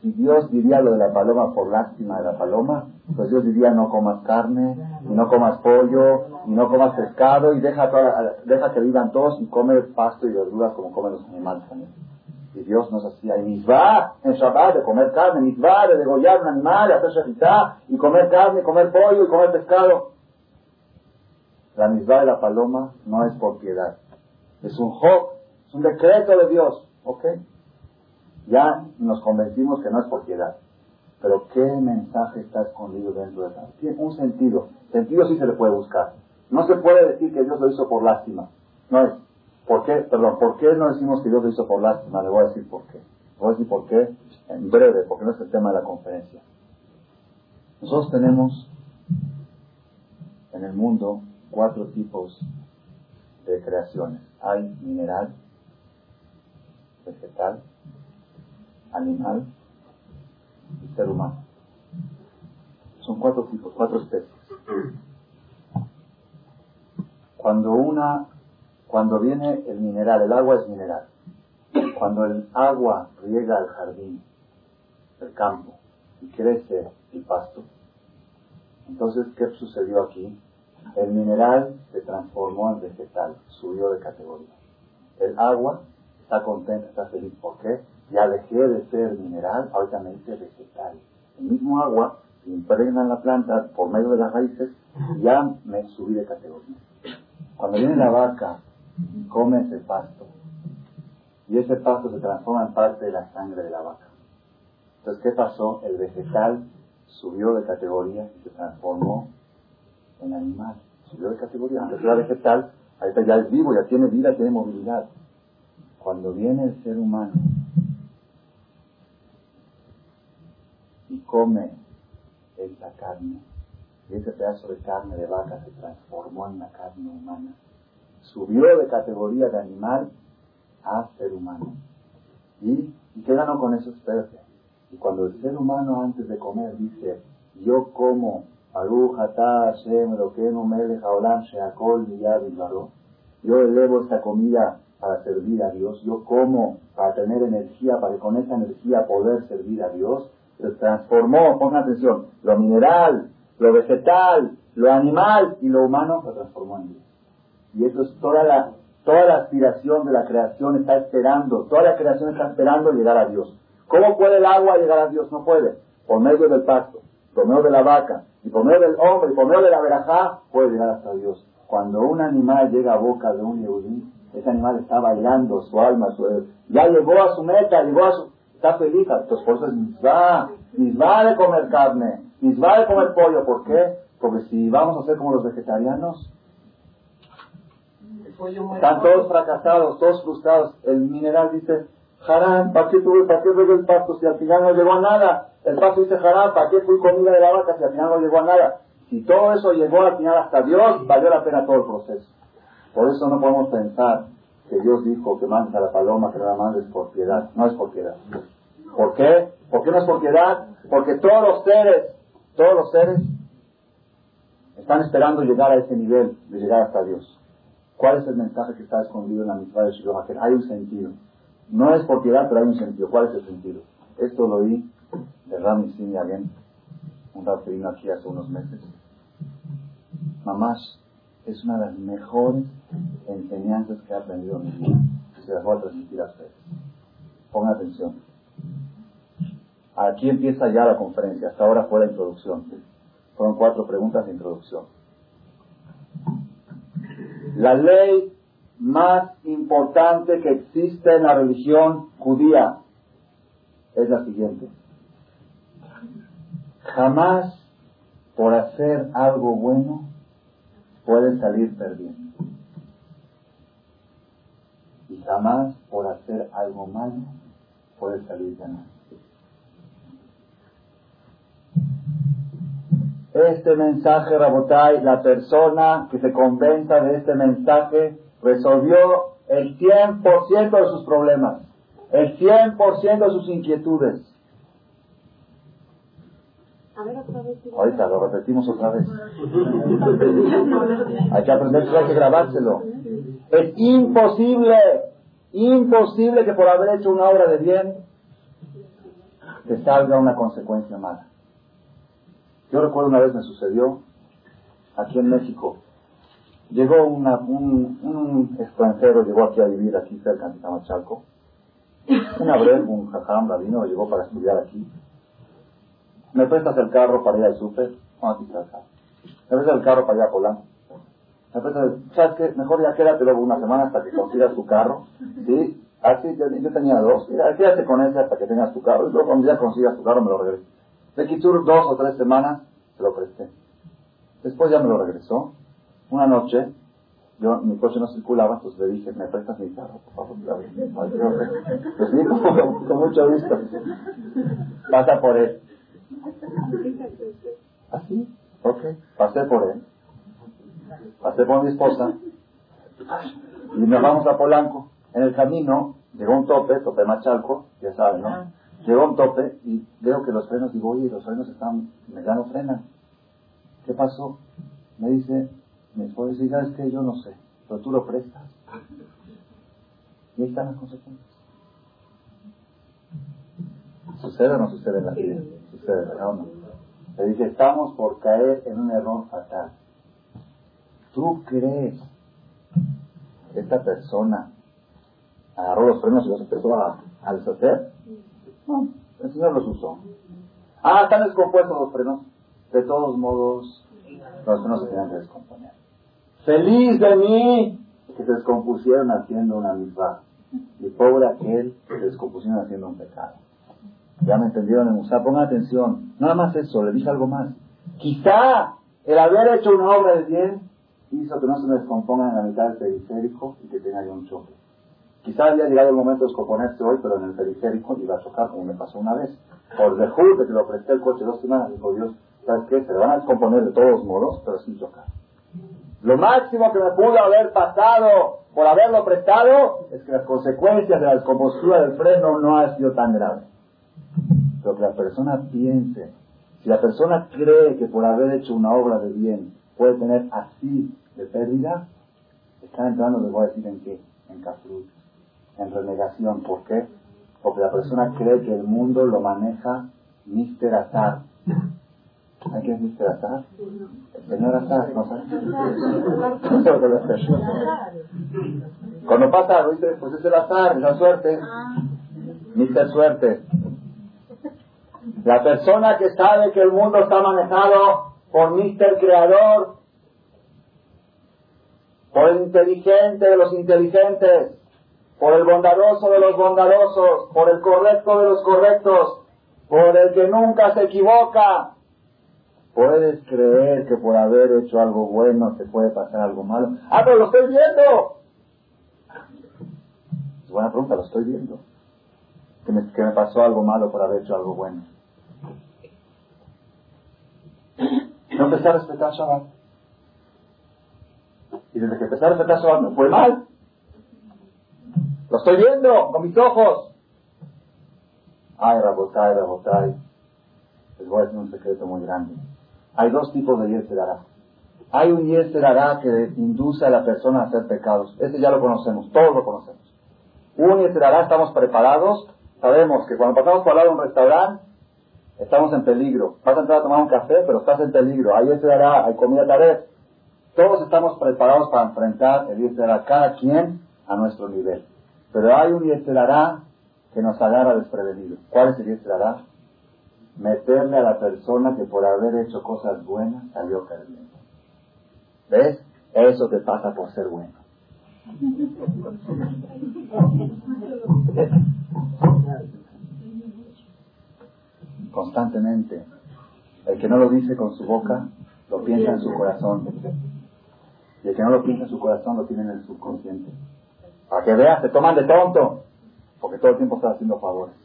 S1: si Dios diría lo de la paloma por lástima de la paloma, pues Dios diría no comas carne, y no comas pollo, y no comas pescado, y deja, que vivan todos y come pasto y verduras como comen los animales también. Y Dios nos hacía, y misvá en Shabbat de comer carne, misvá de degollar un animal, hacer shahitá, y comer carne, comer pollo, y comer pescado. La misvá de la paloma no es por piedad, es un hok, es un decreto de Dios, ¿ok? Ya nos convencimos que no es por piedad. Pero ¿qué mensaje está escondido dentro de eso? Tiene un sentido. Sentido sí se le puede buscar. No se puede decir que Dios lo hizo por lástima. No es. ¿Por qué? Perdón, ¿por qué no decimos que Dios lo hizo por lástima? Le voy a decir por qué. Le voy a decir por qué en breve, porque no es el tema de la conferencia. Nosotros tenemos en el mundo cuatro tipos de creaciones. Hay mineral, vegetal, animal y ser humano. Son cuatro tipos, cuatro especies. Cuando una cuando viene el mineral, el agua es mineral. Cuando el agua riega el jardín, el campo, y crece el pasto, entonces, ¿qué sucedió aquí? El mineral se transformó en vegetal, subió de categoría. El agua está contenta, está feliz. ¿Por qué? Ya dejé de ser mineral, ahorita me hice vegetal. El mismo agua impregna en la planta por medio de las raíces, ya me subí de categoría. Cuando viene la vaca come ese pasto y ese pasto se transforma en parte de la sangre de la vaca. Entonces, ¿qué pasó? El vegetal subió de categoría y se transformó en animal. Subió de categoría. Antes era vegetal, ahorita ya es vivo, ya tiene vida, tiene movilidad. Cuando viene el ser humano y come esa carne, y ese pedazo de carne de vaca se transformó en la carne humana, subió de categoría de animal a ser humano. ¿Y, qué ganó con eso? Espérate. Y cuando el ser humano antes de comer dice, yo como, yo elevo esta comida para servir a Dios, yo como para tener energía, para que con esa energía poder servir a Dios, se transformó, pongan atención, lo mineral, lo vegetal, lo animal y lo humano se transformó en Dios. Y eso es toda la, toda la aspiración de la creación está esperando, toda la creación está esperando llegar a Dios. ¿Cómo puede el agua llegar a Dios? No puede, por medio del pasto. Medio de la vaca, y medio del hombre, y medio de la verajá, puede llegar hasta Dios. Cuando un animal llega a boca de un yehudí, ese animal está bailando, su alma, su, ya llegó a su meta, llegó a su, está feliz, entonces por eso es misvá de comer carne, misvá de comer pollo, ¿por qué? Porque si vamos a ser como los vegetarianos, están todos fracasados, todos frustrados. El mineral dice, Harán, ¿para qué tuve, para qué el pasto si al final no llegó a nada? El pasto dice, Harán, ¿para qué fui comida de la vaca si al final no llegó a nada? Si todo eso llegó al final hasta Dios, valió la pena todo el proceso. Por eso no podemos pensar que Dios dijo que mancha a la paloma, que la mandes por piedad. No es por piedad. ¿Por qué? ¿Por qué no es por piedad? Porque todos los seres, todos los seres están esperando llegar a ese nivel de llegar hasta Dios. ¿Cuál es el mensaje que está escondido en la mitad de Shiloh Hay un sentido. No es por piedad, pero hay un sentido. ¿Cuál es el sentido? Esto lo oí de Rami Siniagen, un vino aquí hace unos meses. Mamás, es una de las mejores enseñanzas que he aprendido en mi vida. Se las voy a transmitir a ustedes. Pongan atención. Aquí empieza ya la conferencia. Hasta ahora fue la introducción. Fueron cuatro preguntas de introducción. La ley más importante que existe en la religión judía es la siguiente. Jamás por hacer algo bueno puede salir perdiendo. Y jamás por hacer algo malo puede salir ganando. Este mensaje, Rabotai, la persona que se convenza de este mensaje resolvió el 100% de sus problemas, el 100% de sus inquietudes. Ahorita lo repetimos otra vez. [LAUGHS] hay que aprender, hay que grabárselo. Es imposible, imposible que por haber hecho una obra de bien te salga una consecuencia mala. Yo recuerdo una vez me sucedió aquí en México. Llegó una, un, un, extranjero, llegó aquí a vivir aquí cerca de Tamachalco. Un abrel, un jajam, rabino, llegó para estudiar aquí. ¿Me prestas el carro para ir al súper? ¿Cómo aquí está ¿Me prestas el carro para ir a Polanco? ¿Me prestas ¿Sabes qué? Mejor ya quédate luego una semana hasta que consigas tu carro. ¿Sí? Así, yo, yo tenía dos. Mira, quédate con ese hasta que tengas tu carro. Y luego cuando ya consigas tu carro me lo regresas. De Kitur, dos o tres semanas, se lo presté. Después ya me lo regresó. Una noche, yo, mi coche no circulaba, entonces le dije, ¿me prestas mi carro, por favor? Pues sí, [LAUGHS] con, mucho gusto. Pasa por él. ¿Así? Ok, pasé por él. Pasé por mi esposa. Y nos vamos a Polanco. En el camino llegó un tope, tope Machalco, ya saben, ¿no? Llegó un tope y veo que los frenos, digo, oye, los frenos están, ya no frenan. ¿Qué pasó? Me dice, mi esposa dice, ¿sabes qué? Yo no sé, pero tú lo prestas. Y ahí están las consecuencias. ¿Sucede o no sucede en la vida? Sucede, ¿verdad o no? Le dije, estamos por caer en un error fatal. ¿Tú crees que esta persona agarró los frenos y los empezó a, a deshacer? No, el Señor los usó. Ah, están descompuestos los frenos. De todos modos, los frenos se tenían que descomponer. Feliz de mí que se descompusieron haciendo una misma. Y pobre aquel que se descompusieron haciendo un pecado. Ya me entendieron en usar. Pongan atención. Nada más eso, le dije algo más. Quizá el haber hecho una obra de bien hizo que no se me descompongan en la mitad del periférico y que tenga un choque. Quizá había llegado el momento de descomponerse hoy, pero en el periférico iba a chocar, como me pasó una vez. Por de que te lo presté el coche dos semanas, dijo Dios, ¿sabes qué? Se le van a descomponer de todos modos, pero sin chocar. Lo máximo que me pudo haber pasado por haberlo prestado es que las consecuencias de la descompostura del freno no han sido tan graves. Pero que la persona piense, si la persona cree que por haber hecho una obra de bien puede tener así de pérdida, está entrando, les voy a decir en qué, en Cafrut en renegación. ¿Por qué? Porque la persona cree que el mundo lo maneja Mr. Azar. ¿Sabes qué es Mr. Azar? El señor Azar, ¿no sabes? Cuando pasa dice, pues es el azar, la suerte. Mr. Suerte. La persona que sabe que el mundo está manejado por Mister Creador, por el inteligente de los inteligentes, por el bondadoso de los bondadosos, por el correcto de los correctos, por el que nunca se equivoca. ¿Puedes creer que por haber hecho algo bueno te puede pasar algo malo? Ah, pero lo estoy viendo. Es buena pregunta, lo estoy viendo. Que me, pasó algo malo por haber hecho algo bueno. No empecé a respetar Shabbat. Y desde que empecé a respetar Shabbat me fue mal. Lo estoy viendo con mis ojos. Ay, Rabotay, Rabotay. Les voy a decir un secreto muy grande. Hay dos tipos de Yeserara. Hay un Yeserara que induce a la persona a hacer pecados. Ese ya lo conocemos, todos lo conocemos. Un Yeserara, estamos preparados. Sabemos que cuando pasamos por al lado de un restaurante, estamos en peligro. Vas a entrar a tomar un café, pero estás en peligro. Hay Yeserara, hay comida taref. Todos estamos preparados para enfrentar el Yeserara, cada quien a nuestro nivel. Pero hay un Yeserara que nos agarra desprevenido. ¿Cuál es el Yeserara? Meterle a la persona que por haber hecho cosas buenas salió perdiendo. ¿Ves? Eso te pasa por ser bueno. Constantemente. El que no lo dice con su boca, lo piensa en su corazón. Y el que no lo piensa en su corazón, lo tiene en el subconsciente. Para que veas, te toman de tonto. Porque todo el tiempo estás haciendo favores.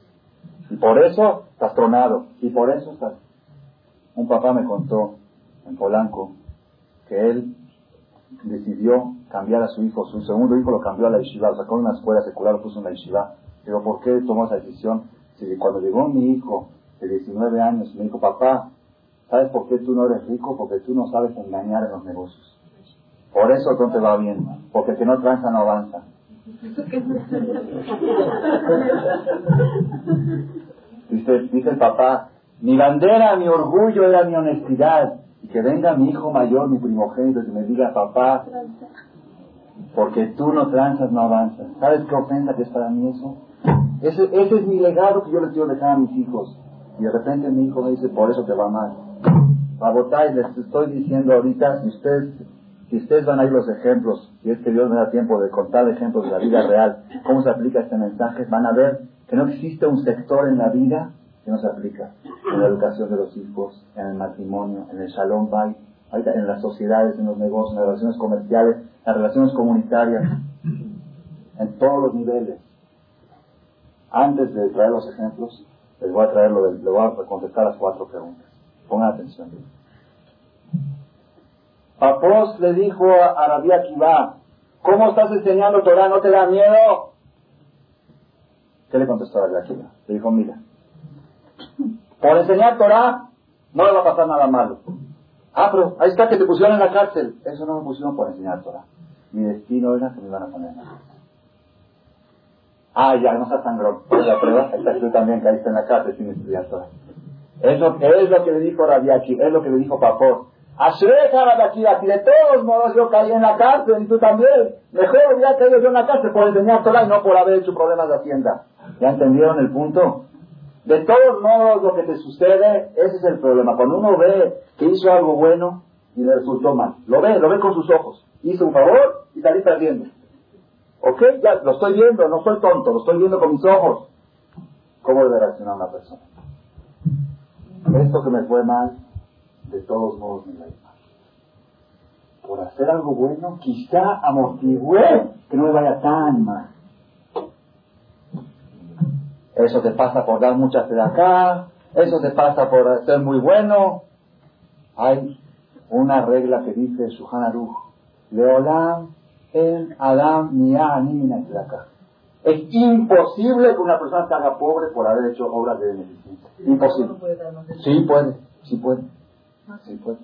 S1: Y por eso estás tronado. Y por eso estás... Un papá me contó en Polanco que él decidió cambiar a su hijo. Su segundo hijo lo cambió a la yeshiva. Lo sacó de una escuela secular, lo puso en la yeshiva. Digo, ¿por qué tomó esa decisión? Si cuando llegó mi hijo de 19 años, me dijo, papá, ¿sabes por qué tú no eres rico? Porque tú no sabes engañar en los negocios. Por eso no te va bien. Porque que no tranza no avanza. Dice, dice el papá, mi bandera, mi orgullo era mi honestidad. Y que venga mi hijo mayor, mi primogénito, y me diga, papá, porque tú no tranzas, no avanzas. ¿Sabes qué ofensa que es para mí eso? Ese, ese es mi legado que yo les quiero dejar a mis hijos. Y de repente mi hijo me dice, por eso te va mal. Babotay, les estoy diciendo ahorita, si ustedes si ustedes van a ir los ejemplos, si es que Dios me da tiempo de contar ejemplos de la vida real, cómo se aplica este mensaje, van a ver que no existe un sector en la vida que no se aplica. En la educación de los hijos, en el matrimonio, en el shalom bay, en las sociedades, en los negocios, en las relaciones comerciales, en las relaciones comunitarias, en todos los niveles. Antes de traer los ejemplos, les voy a traer lo les voy a contestar las cuatro preguntas. Pongan atención. Papós le dijo a Rabbi Akiva, ¿cómo estás enseñando Torah? ¿No te da miedo? ¿Qué le contestó Rabbi Akiva? Le dijo, mira, por enseñar Torah no le va a pasar nada malo. Ah, pero ahí está que te pusieron en la cárcel. Eso no me pusieron por enseñar Torah. Mi destino era que me iban a poner en la cárcel. Ah, ya, no seas tan La prueba, está tú también caíste en la cárcel sin estudiar Torah. Eso es lo que le dijo Rabbi Akiva, es lo que le dijo Papós. Ashreja de todos modos yo caí en la cárcel y tú también. Mejor hubiera caído yo en la cárcel por enseñar Torah y no por haber hecho problemas de hacienda. ¿Ya entendieron el punto? De todos modos lo que te sucede, ese es el problema. Cuando uno ve que hizo algo bueno y le resultó mal, lo ve, lo ve con sus ojos. Hizo un favor y salí perdiendo. ¿Ok? Ya lo estoy viendo, no soy tonto, lo estoy viendo con mis ojos. ¿Cómo debe reaccionar una persona? Esto que me fue mal, de todos modos me va Por hacer algo bueno, quizá amortigüe que no me vaya tan mal. Eso te pasa por dar muchas de acá, eso te pasa por ser muy bueno. Hay una regla que dice Shuhan Aruch, Leolam en Adam ni acá. Es imposible que una persona se haga pobre por haber hecho obras de beneficencia. Imposible. Sí puede, sí puede. Sí, pues.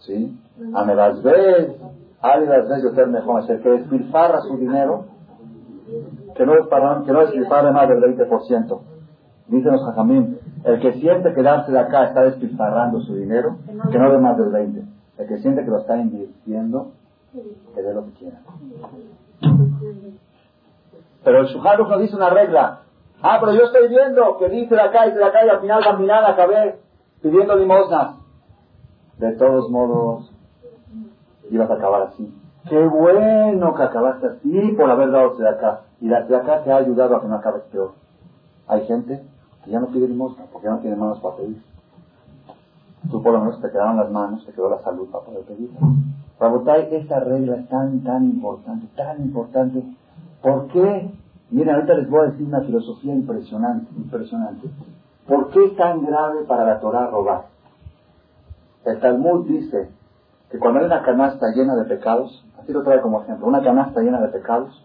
S1: Sí. A me las ves, a las ves yo ser mejor, es el que despilfarra su dinero, que no, despilfarre, que no más del 20%. Dicen los jajamín, el que siente que darse de acá está despilfarrando su dinero, que no dé más del 20%. El que siente que lo está invirtiendo, que dé lo que quiera. Pero el Shuharuch nos dice una regla, Ah, pero yo estoy viendo que dice de acá y de acá y al final caminar acabé pidiendo limosna. De todos modos, ibas a acabar así. Qué bueno que acabaste así por haber dado de acá. Y la de acá te ha ayudado a que no acabes peor. Hay gente que ya no pide limosna porque ya no tiene manos para pedir. Tú por lo menos te quedaron las manos, te quedó la salud para poder pedir. Rabotai, esta regla es tan, tan importante, tan importante. ¿Por qué? Miren, ahorita les voy a decir una filosofía impresionante, impresionante. ¿Por qué es tan grave para la Torah robar? El Talmud dice que cuando hay una canasta llena de pecados, así lo trae como ejemplo, una canasta llena de pecados,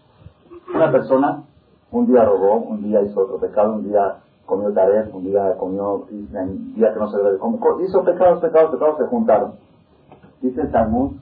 S1: una persona un día robó, un día hizo otro pecado, un día comió taref, un día comió, un día que no se debe comer, hizo pecados, pecados, pecados, se juntaron. Dice el Talmud,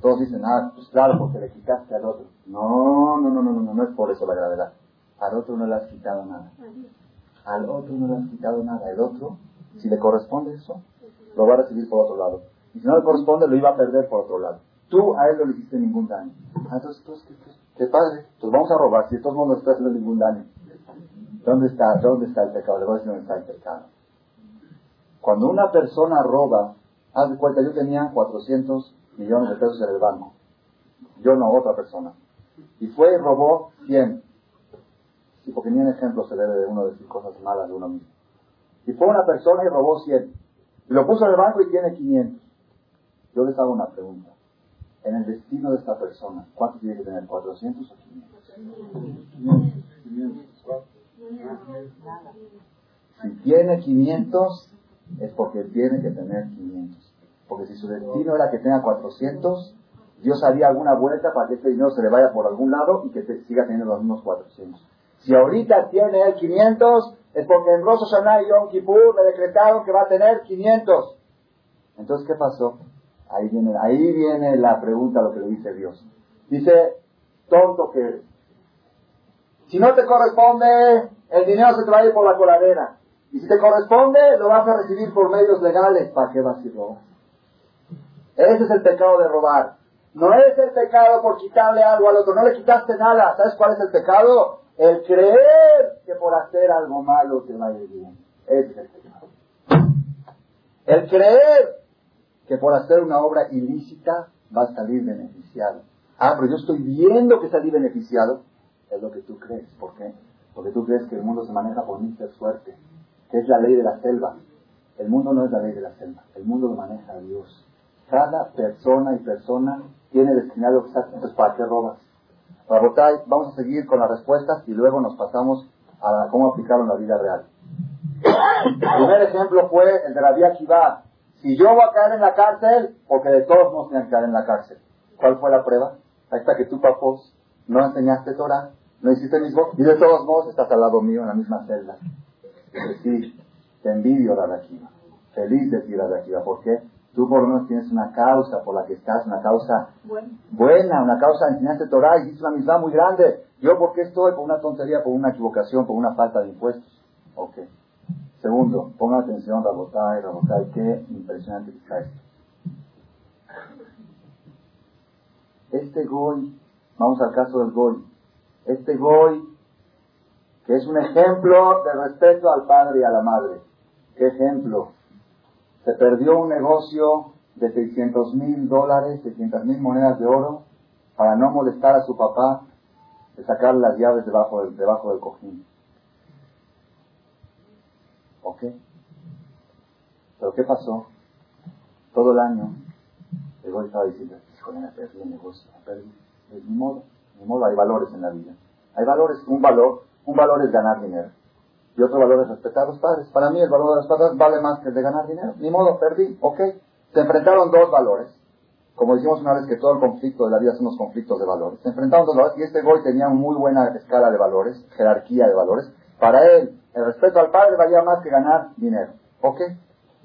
S1: Todos dicen, ah, pues claro, porque le quitaste al otro. No, no, no, no, no, no es por eso la gravedad. Al otro no le has quitado nada. Al otro no le has quitado nada. El otro, si le corresponde eso, lo va a recibir por otro lado. Y si no le corresponde, lo iba a perder por otro lado. Tú a él no le hiciste ningún daño. Ah, entonces, ¿qué, padre. Pues vamos a robar. Si todo el mundo está haciendo ningún daño. ¿Dónde está, ¿Dónde está el pecado? Le voy a decir dónde está el pecado. Cuando una persona roba, haz de cuenta, yo tenía 400 millones de pesos en el banco. Yo no, otra persona. Y fue y robó 100. Y porque ni un ejemplo se debe de uno decir cosas malas de uno mismo. Y fue una persona y robó 100. Y lo puso en el banco y tiene 500. Yo les hago una pregunta. En el destino de esta persona, ¿cuánto tiene que tener? ¿400 o 500? Si tiene 500, es porque tiene que tener 500. Porque si su destino era que tenga 400, Dios haría alguna vuelta para que este dinero se le vaya por algún lado y que siga teniendo los mismos 400. Si ahorita tiene el 500, es porque en Rosh Hashanah y Yom Kippur le decretaron que va a tener 500. Entonces, ¿qué pasó? Ahí viene, ahí viene la pregunta, lo que le dice Dios. Dice, tonto que eres. Si no te corresponde, el dinero se te va a ir por la coladera. Y si te corresponde, lo vas a recibir por medios legales. ¿Para qué vas a ir ese es el pecado de robar. No es el pecado por quitarle algo al otro. No le quitaste nada. ¿Sabes cuál es el pecado? El creer que por hacer algo malo te va a ir bien. Ese es el pecado. El creer que por hacer una obra ilícita va a salir beneficiado. Ah, pero yo estoy viendo que salí beneficiado. Es lo que tú crees. ¿Por qué? Porque tú crees que el mundo se maneja por Mr. Suerte, que es la ley de la selva. El mundo no es la ley de la selva. El mundo lo maneja Dios. Cada persona y persona tiene destinado exactamente para qué robas. vamos a seguir con las respuestas y luego nos pasamos a cómo aplicarlo en la vida real. El primer ejemplo fue el de la vía Kiva. Si yo voy a caer en la cárcel, porque de todos modos tienen que caer en la cárcel. ¿Cuál fue la prueba? Ahí está que tú, papos, no enseñaste Torah, no hiciste mismo, y de todos modos estás al lado mío en la misma celda. Es decir, te envidio, la Akiva. Feliz de ti, la Akiva. ¿Por qué? Tú por lo menos tienes una causa por la que estás, una causa buena, una causa de enseñanza Torah y hiciste una amistad muy grande. Yo por qué estoy por una tontería, por una equivocación, por una falta de impuestos. Ok. Segundo, ponga atención, Rabotay, Rabotay, qué impresionante que está esto. Este Goy, vamos al caso del Goy, este Goy, que es un ejemplo de respeto al padre y a la madre. ¿Qué ejemplo? Se perdió un negocio de 600 mil dólares, 600 mil monedas de oro, para no molestar a su papá de sacar las llaves debajo del, debajo del cojín. ¿Ok? ¿Pero qué pasó? Todo el año, el gol estaba diciendo, híjole, me perdí el negocio, me perdí. Ni modo, ni modo, hay valores en la vida. Hay valores, un valor, un valor es ganar dinero y otro valor es respetar a los padres. Para mí el valor de los padres vale más que el de ganar dinero. Ni modo, perdí, ok. Se enfrentaron dos valores. Como dijimos una vez que todo el conflicto de la vida son los conflictos de valores. Se enfrentaron dos valores y este Goy tenía una muy buena escala de valores, jerarquía de valores. Para él, el respeto al padre valía más que ganar dinero. ¿Ok?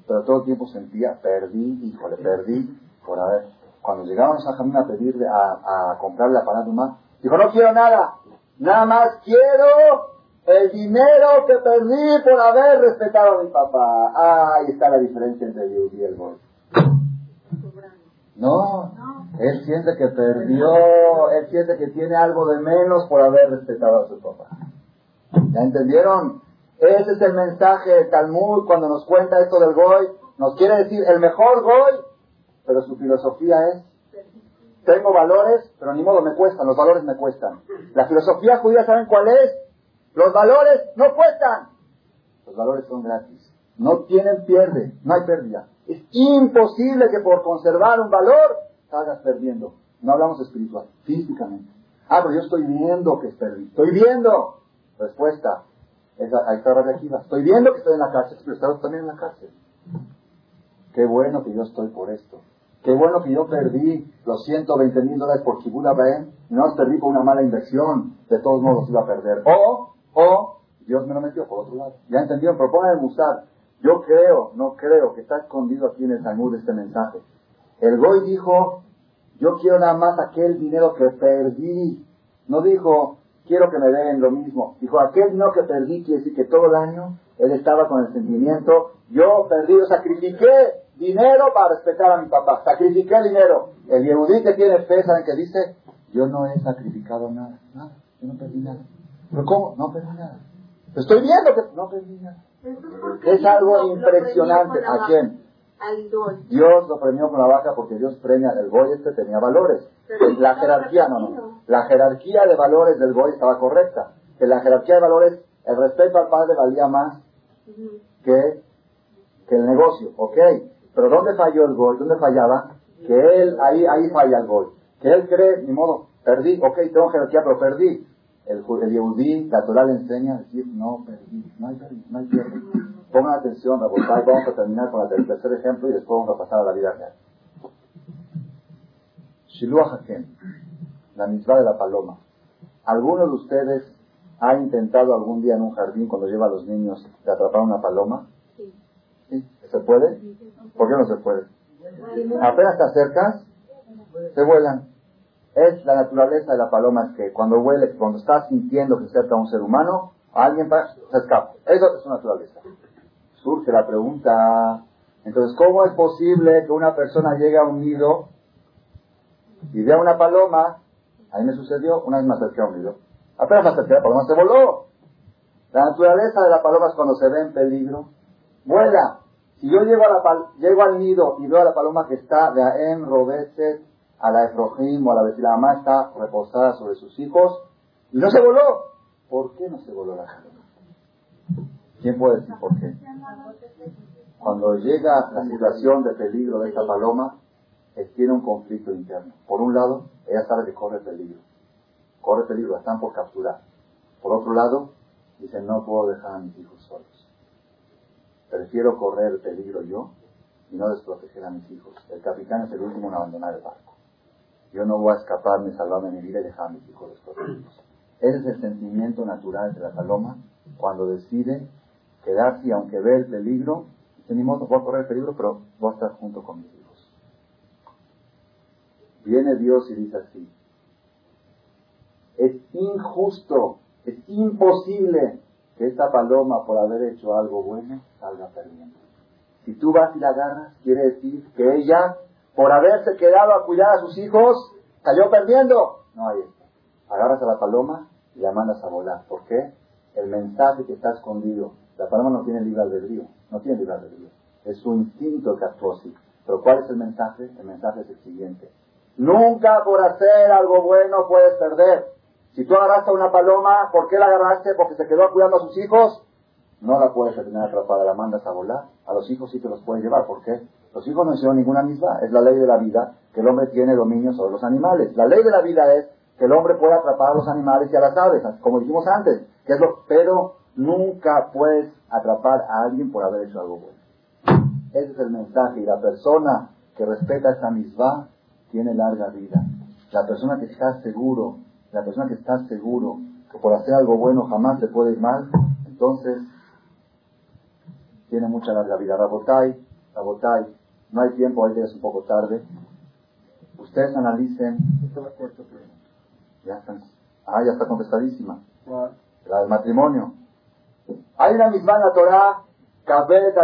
S1: Pero todo el tiempo sentía, perdí, híjole, perdí, por haber. Cuando llegaron a Jamín a pedirle, a, a comprarle la más, dijo, no quiero nada, nada más quiero El dinero que perdí por haber respetado a mi papá. Ah, ahí está la diferencia entre yo y el Goy. No, él siente que perdió, él siente que tiene algo de menos por haber respetado a su papá. ¿Ya entendieron? Ese es el mensaje del Talmud cuando nos cuenta esto del Goy. Nos quiere decir el mejor Goy, pero su filosofía es, tengo valores, pero ni modo me cuestan, los valores me cuestan. La filosofía judía, ¿saben cuál es? Los valores no cuestan. Los valores son gratis. No tienen pierde, no hay pérdida. Es imposible que por conservar un valor salgas perdiendo. No hablamos espiritual, físicamente. Ah, pero yo estoy viendo que perdí. Estoy viendo. Respuesta. Esa, ahí está la Estoy viendo que estoy en la cárcel, pero estás también en la cárcel. Qué bueno que yo estoy por esto. Qué bueno que yo perdí los 120 mil dólares por Kibula Ben y no los perdí por una mala inversión. De todos modos iba a perder. O, o, Dios me lo metió por otro lado. ¿Ya entendieron? Propone el Musar. Yo creo, no creo que está escondido aquí en el Talmud este mensaje. El Goy dijo, yo quiero nada más aquel dinero que perdí. No dijo, quiero que me den lo mismo. Dijo, aquel dinero que perdí quiere decir que todo el año él estaba con el sentimiento, yo perdí, yo sacrifiqué dinero para respetar a mi papá. Sacrifiqué dinero. El Yehudí que tiene fe, ¿saben qué dice? Yo no he sacrificado nada, nada, yo no perdí nada. ¿Pero cómo? No perdí nada. Estoy viendo que no perdí nada. Es algo impresionante. ¿A quién?
S3: Al.
S1: Dios lo premió con la vaca porque Dios premia, el Goy este tenía valores. la jerarquía, no, no. La jerarquía de valores del Goy estaba correcta. En la jerarquía de valores, el respeto al padre valía más que, que el negocio, ¿ok? Pero ¿dónde falló el Goy? ¿Dónde fallaba? Que él, ahí, ahí falla el Goy. Que él cree, ni modo, perdí, ok, tengo jerarquía, pero perdí el, el Yehudí, la Torah le enseña a decir, no perdí, no hay no hay pierde. Pongan atención, vamos a terminar con el tercer ejemplo y después vamos a pasar a la vida real. Shiluah Hakem, la misma de la paloma. ¿Alguno de ustedes ha intentado algún día en un jardín cuando lleva a los niños de atrapar una paloma? Sí. ¿Sí? ¿Se puede? ¿Por qué no se puede? Apenas te acercas, se vuelan. Es la naturaleza de la paloma, es que cuando huele, cuando estás sintiendo que se acerca a un ser humano, alguien se escapa. Eso es su naturaleza. Surge la pregunta, entonces, ¿cómo es posible que una persona llegue a un nido y vea una paloma? A mí me sucedió, una vez me acerqué a un nido. Apenas me acerqué, la paloma se voló. La naturaleza de la paloma es cuando se ve en peligro, vuela. Si yo llego, al nido y veo a la paloma que está de Aem Robeset a la Efrojim o a la vez la mamá está reposada sobre sus hijos y no se voló. ¿Por qué no se voló la paloma? ¿Quién puede decir por qué? Cuando llega la situación de peligro de esta paloma, tiene un conflicto interno. Por un lado, ella sabe que corre peligro. Corre peligro, la están por capturar. Por otro lado, dice, no puedo dejar a mis hijos solos. Prefiero correr peligro yo y no desproteger a mis hijos. El capitán es el último en abandonar el barco. Yo no voy a escaparme, salvarme mi vida y dejar a mis hijos desprotegidos. Ese es el sentimiento natural de la paloma cuando decide quedarse aunque ve el peligro, dice, ni modo, voy a correr el peligro, pero voy a estar junto con mis hijos. Viene Dios y dice así, es injusto, es imposible que esta paloma, por haber hecho algo bueno, salga perdiendo. Si tú vas y la agarras, quiere decir que ella por haberse quedado a cuidar a sus hijos, cayó perdiendo. No hay esto. Agarras a la paloma y la mandas a volar. ¿Por qué? El mensaje que está escondido. La paloma no tiene libre albedrío. No tiene libre albedrío. Es su instinto que actuó así. Pero ¿cuál es el mensaje? El mensaje es el siguiente. Nunca por hacer algo bueno puedes perder. Si tú agarraste a una paloma, ¿por qué la agarraste? Porque se quedó cuidando a sus hijos. No la puedes tener atrapada, la mandas a volar. A los hijos sí te los puedes llevar. ¿Por qué? Los hijos no hicieron ninguna misma, es la ley de la vida que el hombre tiene dominio sobre los animales. La ley de la vida es que el hombre puede atrapar a los animales y a las aves, como dijimos antes, que es lo, pero nunca puedes atrapar a alguien por haber hecho algo bueno. Ese es el mensaje y la persona que respeta esta misma tiene larga vida. La persona que está seguro, la persona que está seguro que por hacer algo bueno jamás se puede ir mal, entonces tiene mucha larga vida. Rabotai, Rabotai, no hay tiempo, hoy es un poco tarde. Ustedes analicen. Ya están. Ah, ya está contestadísima. la del matrimonio. Hay una misma en la Torah,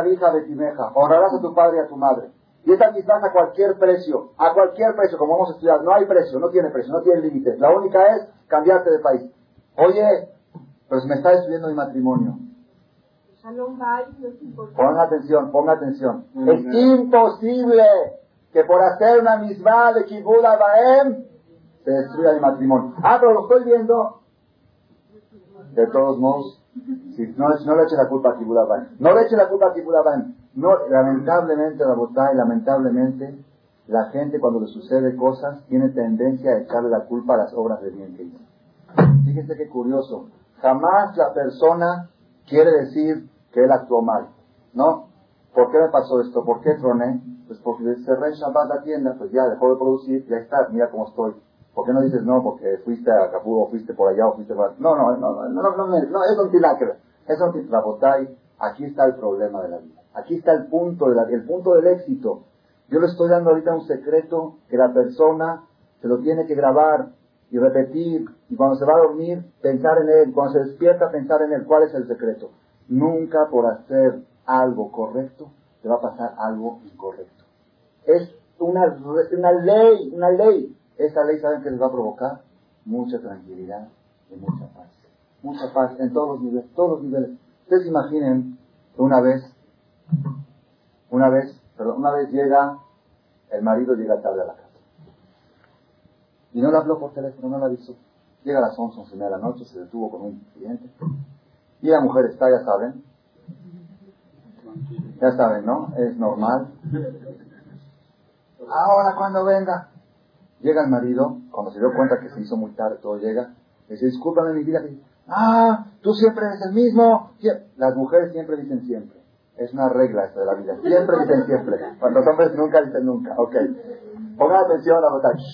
S1: hija Betimeja, honrarás a tu padre y a tu madre. Y esta misma a cualquier precio, a cualquier precio, como vamos a estudiar, no hay precio, no tiene precio, no tiene límites. La única es cambiarte de país. Oye, pues me está destruyendo mi matrimonio. Ponga atención, ponga atención. Es imposible que por hacer una misma de Kibul Baem se destruya mi matrimonio. Ah, pero lo estoy viendo. De todos modos, si no, no le eche la culpa a Kibul Baem. No le eche la culpa a Kibul Baem. No, lamentablemente, la y lamentablemente, la gente cuando le sucede cosas tiene tendencia a echarle la culpa a las obras de bien que hizo. Fíjense qué curioso. Jamás la persona quiere decir que él actuó mal. ¿No? ¿Por qué me pasó esto? ¿Por qué troné? Pues porque cerré Shabbat la tienda, pues ya dejó de producir, ya está, mira cómo estoy. ¿Por qué no dices no? Porque fuiste a Acapulco, fuiste por allá, o fuiste por No, no, no, no, no, no, no, nada que ver. Eso no tiene Aquí está el problema de la vida. Aquí está el punto, de la, el punto del éxito. Yo le estoy dando ahorita un secreto que la persona se lo tiene que grabar y repetir, y cuando se va a dormir, pensar en él, cuando se despierta, pensar en él. ¿Cuál es el secreto? Nunca por hacer algo correcto te va a pasar algo incorrecto. Es una, una ley, una ley. Esa ley, ¿saben que les va a provocar? Mucha tranquilidad y mucha paz. Mucha paz en todos los niveles, todos los niveles. Ustedes imaginen una vez, una vez, perdón, una vez llega, el marido llega tarde a la casa. Y no le habló por teléfono, no la avisó. Llega a las 11, 11 de la noche, se detuvo con un cliente. Y la mujer está, ya saben. Ya saben, ¿no? Es normal. Ahora cuando venga. Llega el marido, cuando se dio cuenta que se hizo muy tarde, todo llega. Y dice, discúlpame mi vida. Ah, tú siempre eres el mismo. Las mujeres siempre dicen siempre. Es una regla esta de la vida. Siempre dicen siempre. Cuando los hombres nunca dicen nunca. Ok. Pongan atención a la batalla.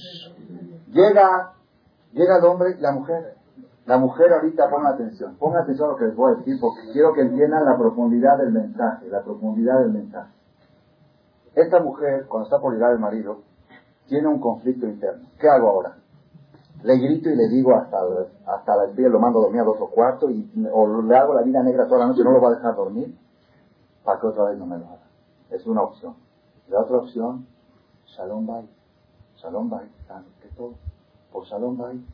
S1: Llega, llega el hombre y la mujer. La mujer ahorita, ponga atención, ponga atención a lo que les voy a decir porque quiero que entiendan la profundidad del mensaje, la profundidad del mensaje. Esta mujer, cuando está por llegar el marido, tiene un conflicto interno. ¿Qué hago ahora? Le grito y le digo hasta, hasta la lo mando a dormir a dos o cuarto y, o le hago la vida negra toda la noche no lo va a dejar dormir para que otra vez no me lo haga. Es una opción. La otra opción, Shalom Bay. Shalom Bay que todo. Por Shalom Bay,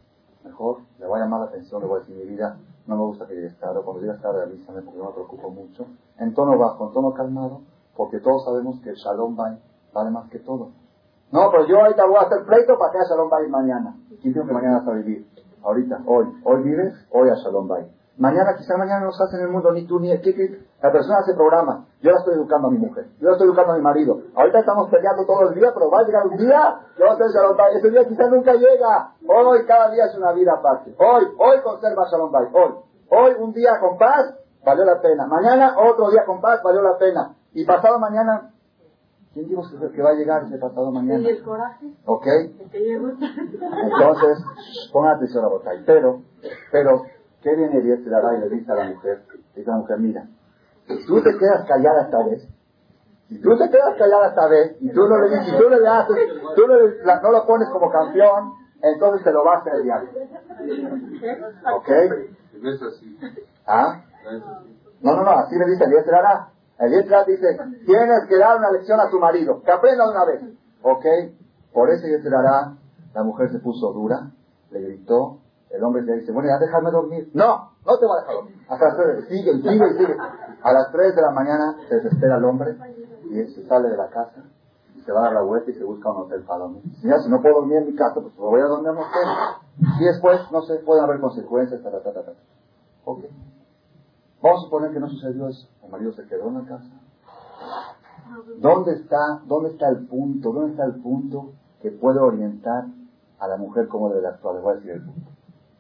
S1: mejor le voy a llamar la atención, le voy a decir mi vida, no me gusta que llegues tarde, cuando llegues tarde avísame porque no me preocupo mucho. En tono bajo, en tono calmado, porque todos sabemos que el Shalom Bay vale más que todo. No, pero yo ahorita voy a hacer pleito para que haya Shalom Bay mañana. ¿Quién dijo que mañana vas a vivir? Ahorita, hoy. Hoy vives, hoy a Shalom Bay. Mañana, quizá mañana no estás en el mundo, ni tú ni ¿qué, La persona hace programa. Yo la estoy educando a mi mujer. Yo la estoy educando a mi marido. Ahorita estamos peleando todos los días, pero va a llegar un día que va a ser Shalom Bay. Ese día quizá nunca llega. Hoy, cada día es una vida aparte. Hoy, hoy conserva Shalom Bay. Hoy. Hoy, un día con paz, valió la pena. Mañana, otro día con paz, valió la pena. Y pasado mañana, ¿quién dijo que va a llegar ese pasado mañana?
S2: ¿Y el coraje?
S1: ¿Ok? Entonces, pongan atención a la botella. Pero, pero, ¿Qué viene Dios te dará y le dice a la mujer? Dice a la mujer, mira, si tú te quedas callada esta vez, si tú te quedas callada esta vez, y tú no le dices, tú le haces, tú no lo pones como campeón, entonces te lo va a hacer diario. ¿Ok?
S3: No es así.
S1: ¿Ah? No, no, no, así le dice te dará. El Dios dice, tienes que dar una lección a tu marido, que aprenda una vez. ¿Ok? Por eso dará, la mujer se puso dura, le gritó, el hombre le dice, bueno, ya déjame dormir. No, no te voy a dejar dormir. Hasta las tres, sigue y sigue sigue. A las 3 de la mañana se desespera el hombre y se sale de la casa y se va a dar la vuelta y se busca un hotel para dormir. Si, ya, si no puedo dormir en mi casa, pues voy a dormir en un hotel. Y después, no sé, pueden haber consecuencias, ta, ta, ta, ta. Ok. Vamos a suponer que no sucedió eso. El marido se quedó en la casa. ¿Dónde está, dónde está el punto? ¿Dónde está el punto que puede orientar a la mujer cómo debe actuar? Les voy a decir el punto.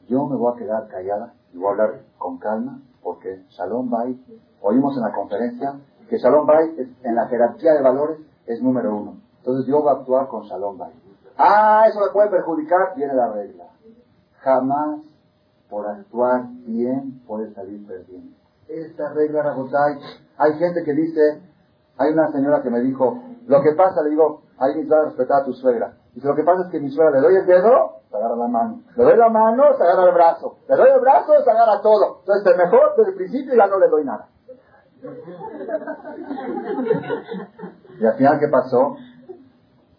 S1: Yo me voy a quedar callada y voy a hablar con calma porque Shalom Bay, oímos en la conferencia que Shalom Bay en la jerarquía de valores es número uno. Entonces yo voy a actuar con Shalom Bay. Ah, eso me puede perjudicar, viene la regla. Jamás por actuar bien puede salir perdiendo. Esta regla, Rabotay, hay gente que dice, hay una señora que me dijo, lo que pasa, le digo, hay que respetar a tu suegra. Dice, lo que pasa es que mi suegra le doy el dedo se agarra la mano. Le doy la mano, se agarra el brazo. Le doy el brazo, se agarra todo. Entonces, el mejor desde el principio ya no le doy nada. Y al final, ¿qué pasó?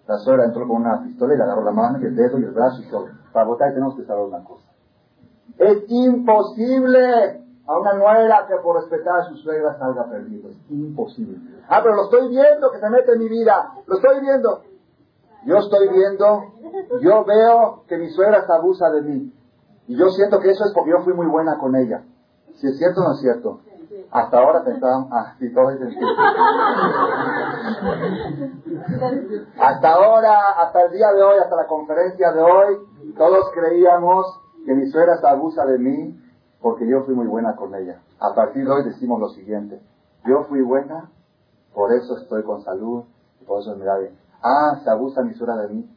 S1: La suegra entró con una pistola y le agarró la mano y el dedo y el brazo y todo. Para votar tenemos que saber una cosa. Es imposible a una nuera que por respetar a su suegra salga perdido. Es imposible. Ah, pero lo estoy viendo que se mete en mi vida. Lo estoy viendo. Yo estoy viendo, yo veo que mi suegra se abusa de mí. Y yo siento que eso es porque yo fui muy buena con ella. Si es cierto o no es cierto. Hasta ahora pensaban, ah, sí, todo es Hasta ahora, hasta el día de hoy, hasta la conferencia de hoy, todos creíamos que mi suegra se abusa de mí porque yo fui muy buena con ella. A partir de hoy decimos lo siguiente, yo fui buena, por eso estoy con salud, y por eso me da bien. Ah, se abusa mi suegra de mí,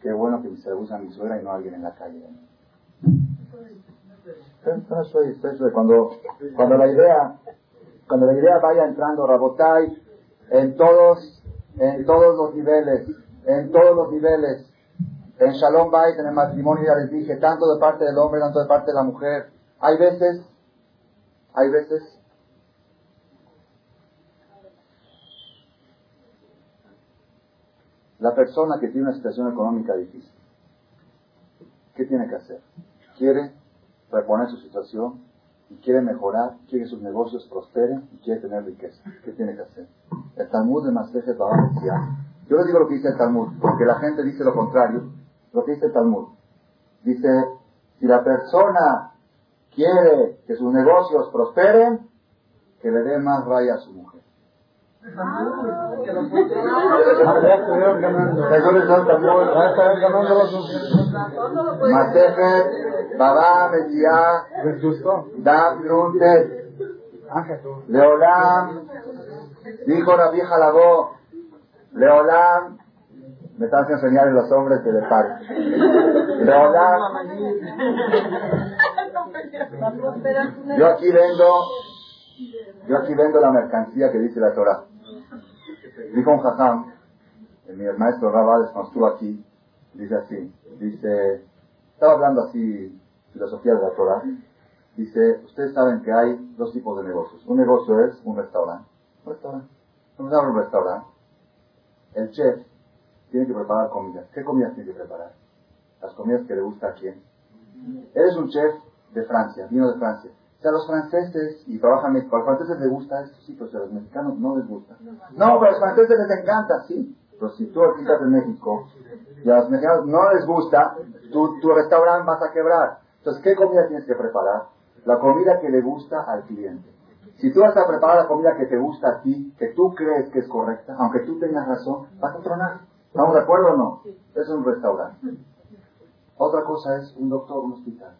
S1: qué bueno que se abusa mi suegra y no alguien en la calle. Cuando, cuando la idea, cuando la idea vaya entrando, Rabotai, en todos, en todos los niveles, en todos los niveles, en Shalom Bait, en el matrimonio, ya les dije, tanto de parte del hombre, tanto de parte de la mujer, hay veces, hay veces la persona que tiene una situación económica difícil, ¿qué tiene que hacer? Quiere reponer su situación y quiere mejorar, quiere que sus negocios prosperen y quiere tener riqueza. ¿Qué tiene que hacer? El Talmud de Maseje Baba yo les digo lo que dice el Talmud, porque la gente dice lo contrario, lo que dice el Talmud. Dice, si la persona quiere que sus negocios prosperen, que le dé más raya a su mujer. Baba Dam Leolam, dijo la vieja Labó, Leolam, me están haciendo señales los hombres que le. Leolam, yo aquí vendo, yo aquí vendo la mercancía que dice la Torah. Dijo un jajam, mi maestro cuando estuvo aquí, dice así, dice, estaba hablando así, filosofía de la Torah, dice, ustedes saben que hay dos tipos de negocios. Un negocio es un restaurante. Un restaurante. A un restaurante. El chef tiene que preparar comida. ¿Qué comidas tiene que preparar? Las comidas que le gusta a quién. Eres un chef de Francia, vino de Francia. O sea, los franceses, y trabajan en México, a los franceses les gusta esto, sí, pero a los mexicanos no les gusta. No, pero a los franceses les encanta, sí. Si tú estás en México y a los mexicanos no les gusta, tu, tu restaurante vas a quebrar. Entonces, ¿qué comida tienes que preparar? La comida que le gusta al cliente. Si tú vas a preparar la comida que te gusta a ti, que tú crees que es correcta, aunque tú tengas razón, vas a tronar. ¿Estamos de acuerdo o no? Es un restaurante. Otra cosa es un doctor, un hospital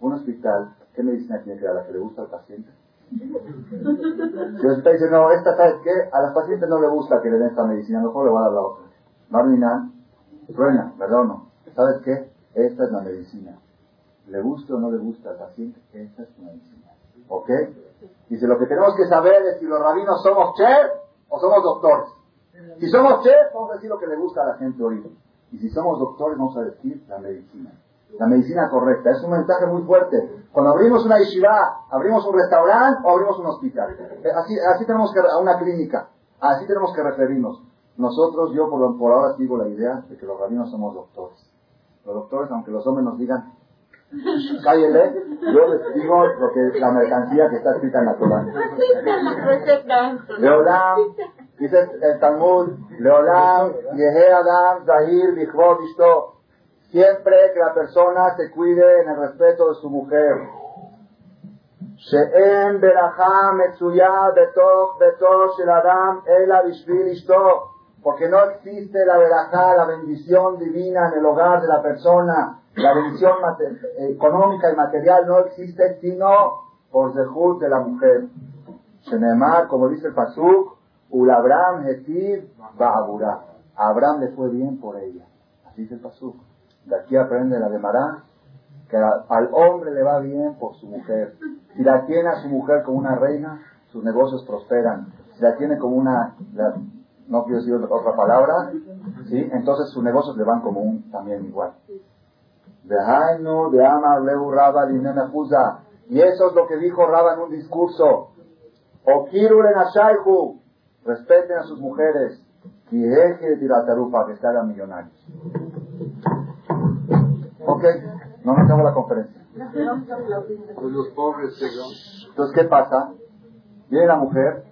S1: un hospital, ¿qué medicina tiene que dar? ¿La que le gusta al paciente? Si el hospital dice, no, esta, ¿sabes qué? A las pacientes no le gusta que le den esta medicina, mejor le va a dar la otra. Marina, truena, ¿verdad o no? ¿Sabes qué? Esta es la medicina. Le guste o no le gusta al paciente, esta es la medicina. ¿Ok? Dice, lo que tenemos que saber es si los rabinos somos chef o somos doctores. Si somos chef, vamos a decir lo que le gusta a la gente oír. Y si somos doctores, vamos a decir la medicina la medicina correcta. Es un mensaje muy fuerte. Cuando abrimos una yeshiva, abrimos un restaurante o abrimos un hospital. Eh, así, así tenemos que, a una clínica, así tenemos que referirnos. Nosotros, yo por, por ahora sigo la idea de que los rabinos somos doctores. Los doctores, aunque los hombres nos digan, [LAUGHS] cállele, yo les digo lo que la mercancía que está escrita en la Torah. Leolam, dice el Talmud, Leolam, Yehe Adam, Zahir, Bichvot, Ishto, Siempre que la persona se cuide en el respeto de su mujer. She'en berajá metzuyá betoch betoch el adam ela bishvil Porque no existe la verajá, la bendición divina en el hogar de la persona. La bendición económica y material no existe sino por zehut de la mujer. Shenemar, como dice el Pasuk, Ulabram hetiv ba'abura. Abraham le fue bien por ella. Así dice el Pasuk. De aquí aprende la de Mará, que al hombre le va bien por su mujer. Si la tiene a su mujer como una reina, sus negocios prosperan. Si la tiene como una, no quiero decir otra palabra, ¿sí? entonces sus negocios le van como un también igual. De Amar, Lehu, Rabba, Y eso es lo que dijo Rabba en un discurso. Okirulen Ashaihu. Respeten a sus mujeres. Y deje de para que se hagan millonarios. Ok, no me acabo la conferencia.
S3: Los pobres,
S1: Entonces, ¿qué pasa? Viene la mujer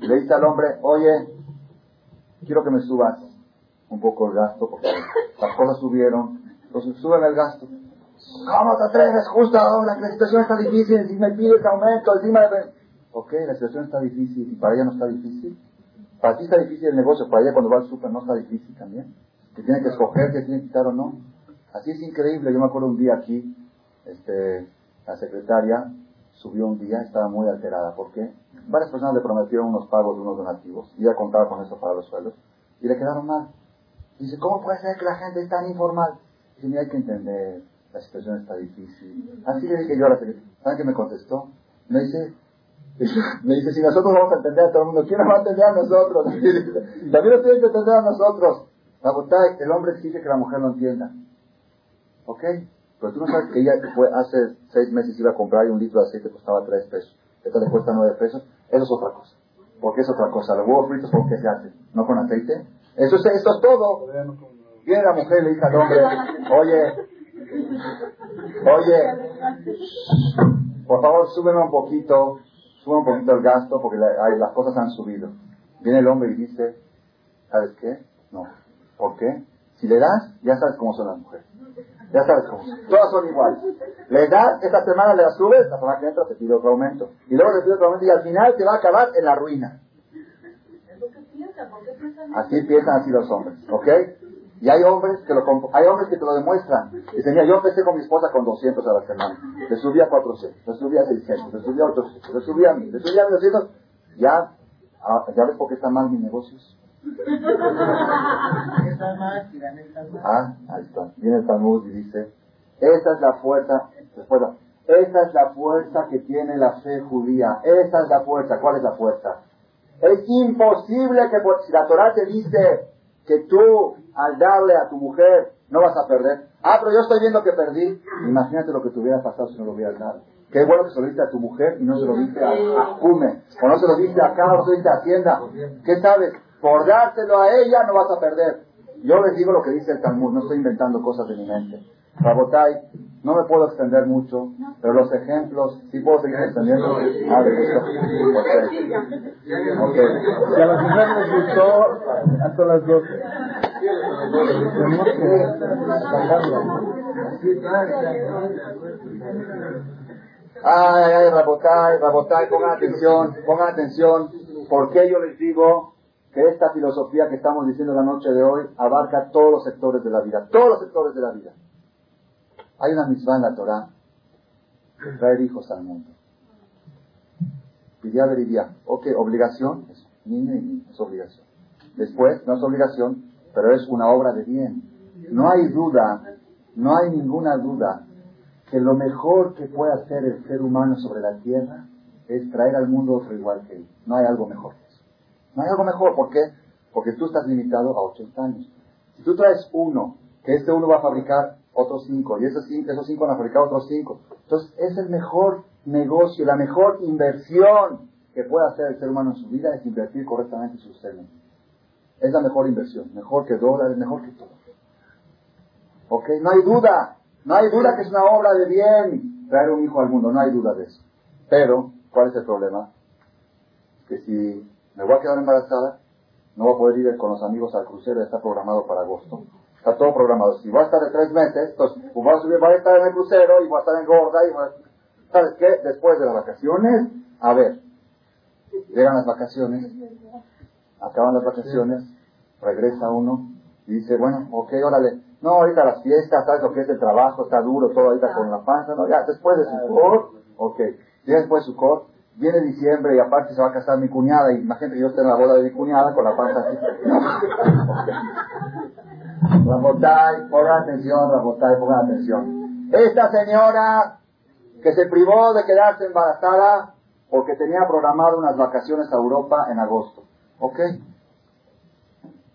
S1: y le dice al hombre, oye, quiero que me subas un poco el gasto porque las cosas subieron, entonces suben el gasto. ¿Cómo te atreves? Justo ahora la situación está difícil, si me pides aumento, encima de... Ok, la situación está difícil y para ella no está difícil. Para ti está difícil el negocio, para ella cuando va al súper no está difícil también. Que tiene que escoger, que tiene que quitar o no. Así es increíble. Yo me acuerdo un día aquí, este, la secretaria subió un día, estaba muy alterada. ¿Por qué? Varias personas le prometieron unos pagos unos donativos. Y ella contaba con eso para los suelos. Y le quedaron mal. Dice, ¿cómo puede ser que la gente es tan informal? Dice, mira, hay que entender, la situación está difícil. Así le dije yo a la secretaria. ¿Saben qué me contestó? Me dice, [LAUGHS] me dice, si nosotros vamos a entender a todo el mundo, ¿quién nos va a entender a nosotros? [LAUGHS] También nos tienen que entender a nosotros. La botella, el hombre exige que la mujer lo entienda. ¿Ok? Pero tú no sabes que ella fue, hace seis meses iba a comprar y un litro de aceite costaba tres pesos. Esta le cuesta nueve pesos. Eso es otra cosa. Porque es otra cosa. Los huevos fritos, ¿con qué se hace? ¿No con aceite? Eso es, eso es todo. Viene la mujer y le dice al hombre, oye, oye, por favor, súbeme un poquito, sube un poquito el gasto porque las cosas han subido. Viene el hombre y dice, ¿sabes qué? No. ¿Por qué? Si le das, ya sabes cómo son las mujeres. Ya sabes cómo. Todas son iguales. Le das, esta semana le subes, la semana que entra te pide otro aumento. Y luego te pide otro aumento y al final te va a acabar en la ruina. Así piensan así los hombres, ¿ok? Y hay hombres que lo hay hombres que te lo demuestran. Dicen, mira, yo empecé con mi esposa con 200 a la semana. Le subía a 400, le subía a 600, le subía a 800, le subía a 1000, le subía a 1200. Ya, ah, ya ves por qué están mal mis negocios. Ah, ahí está. Viene el Talmud y dice, esa es la fuerza, esa es la fuerza que tiene la fe judía. Esa es la fuerza. ¿Cuál es la fuerza? Es imposible que, si la Torah te dice que tú, al darle a tu mujer, no vas a perder. Ah, pero yo estoy viendo que perdí. Imagínate lo que te hubiera pasado si no lo hubieras dado. Qué bueno que se lo diste a tu mujer y no se lo diste a, a o no se lo diste a Carlos, no se lo diste a Hacienda. ¿Qué sabes? Por dárselo a ella no vas a perder. Yo les digo lo que dice el Talmud, no estoy inventando cosas de mi mente. Rabotai, no me puedo extender mucho, pero los ejemplos, sí puedo seguir extendiendo. Ah, de eso. Okay. Si a las mujeres les gustó hasta las dos. Tenemos Ay, ay, Rabotai, Rabotai, pongan atención, pongan atención. ¿Por qué yo les digo que esta filosofía que estamos diciendo la noche de hoy abarca todos los sectores de la vida, todos los sectores de la vida. Hay una misma en la Torah traer hijos al mundo. Pidiá veridiá. Ok, obligación, es niño y niño, es obligación. Después, no es obligación, pero es una obra de bien. No hay duda, no hay ninguna duda que lo mejor que puede hacer el ser humano sobre la tierra es traer al mundo otro igual que él. No hay algo mejor. No hay algo mejor, ¿por qué? Porque tú estás limitado a 80 años. Si tú traes uno, que este uno va a fabricar otros cinco, y esos cinco, esos cinco van a fabricar otros cinco, entonces es el mejor negocio, la mejor inversión que puede hacer el ser humano en su vida es invertir correctamente su semen. Es la mejor inversión, mejor que dólares, mejor que todo. ¿Ok? No hay duda, no hay duda que es una obra de bien traer un hijo al mundo, no hay duda de eso. Pero, ¿cuál es el problema? Que si me voy a quedar embarazada, no voy a poder ir con los amigos al crucero, está programado para agosto. Está todo programado. Si voy a estar de tres meses, entonces pues voy a, subir, voy a estar en el crucero y voy a estar en gorda y voy a... ¿Sabes qué? Después de las vacaciones, a ver, llegan las vacaciones, acaban las vacaciones, regresa uno y dice, bueno, ok, órale, no, ahorita las fiestas, ¿sabes lo que es el trabajo? Está duro todo ahorita con la panza, no, ya, después de su cor, ok, ya después de su cor, Viene diciembre y aparte se va a casar mi cuñada y imagínate que yo esté en la boda de mi cuñada con la panza así. [LAUGHS] Rabotay, pongan atención, Rabotay, pongan atención. Esta señora que se privó de quedarse embarazada porque tenía programado unas vacaciones a Europa en agosto. ¿Ok?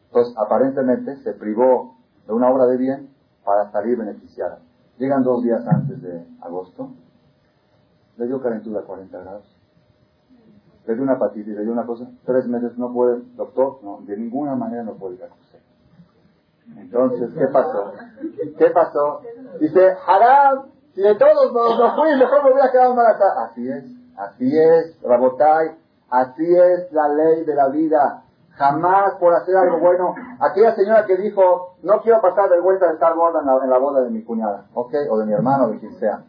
S1: Entonces, aparentemente se privó de una obra de bien para salir beneficiada. Llegan dos días antes de agosto, le dio calentura a 40 grados, le dio una hepatitis, le dio una cosa, tres meses no puede, doctor, no, de ninguna manera no puede ir a Entonces, ¿qué pasó? ¿Qué pasó? Dice, Haram, si de todos nos, nos fui, mejor me hubiera quedado embarazada. Así es, así es, Rabotai, así es la ley de la vida. Jamás por hacer algo bueno. Aquella señora que dijo, no quiero pasar vergüenza de estar gorda en la, boda de mi cuñada, ¿ok? O de mi hermano, de quien sea.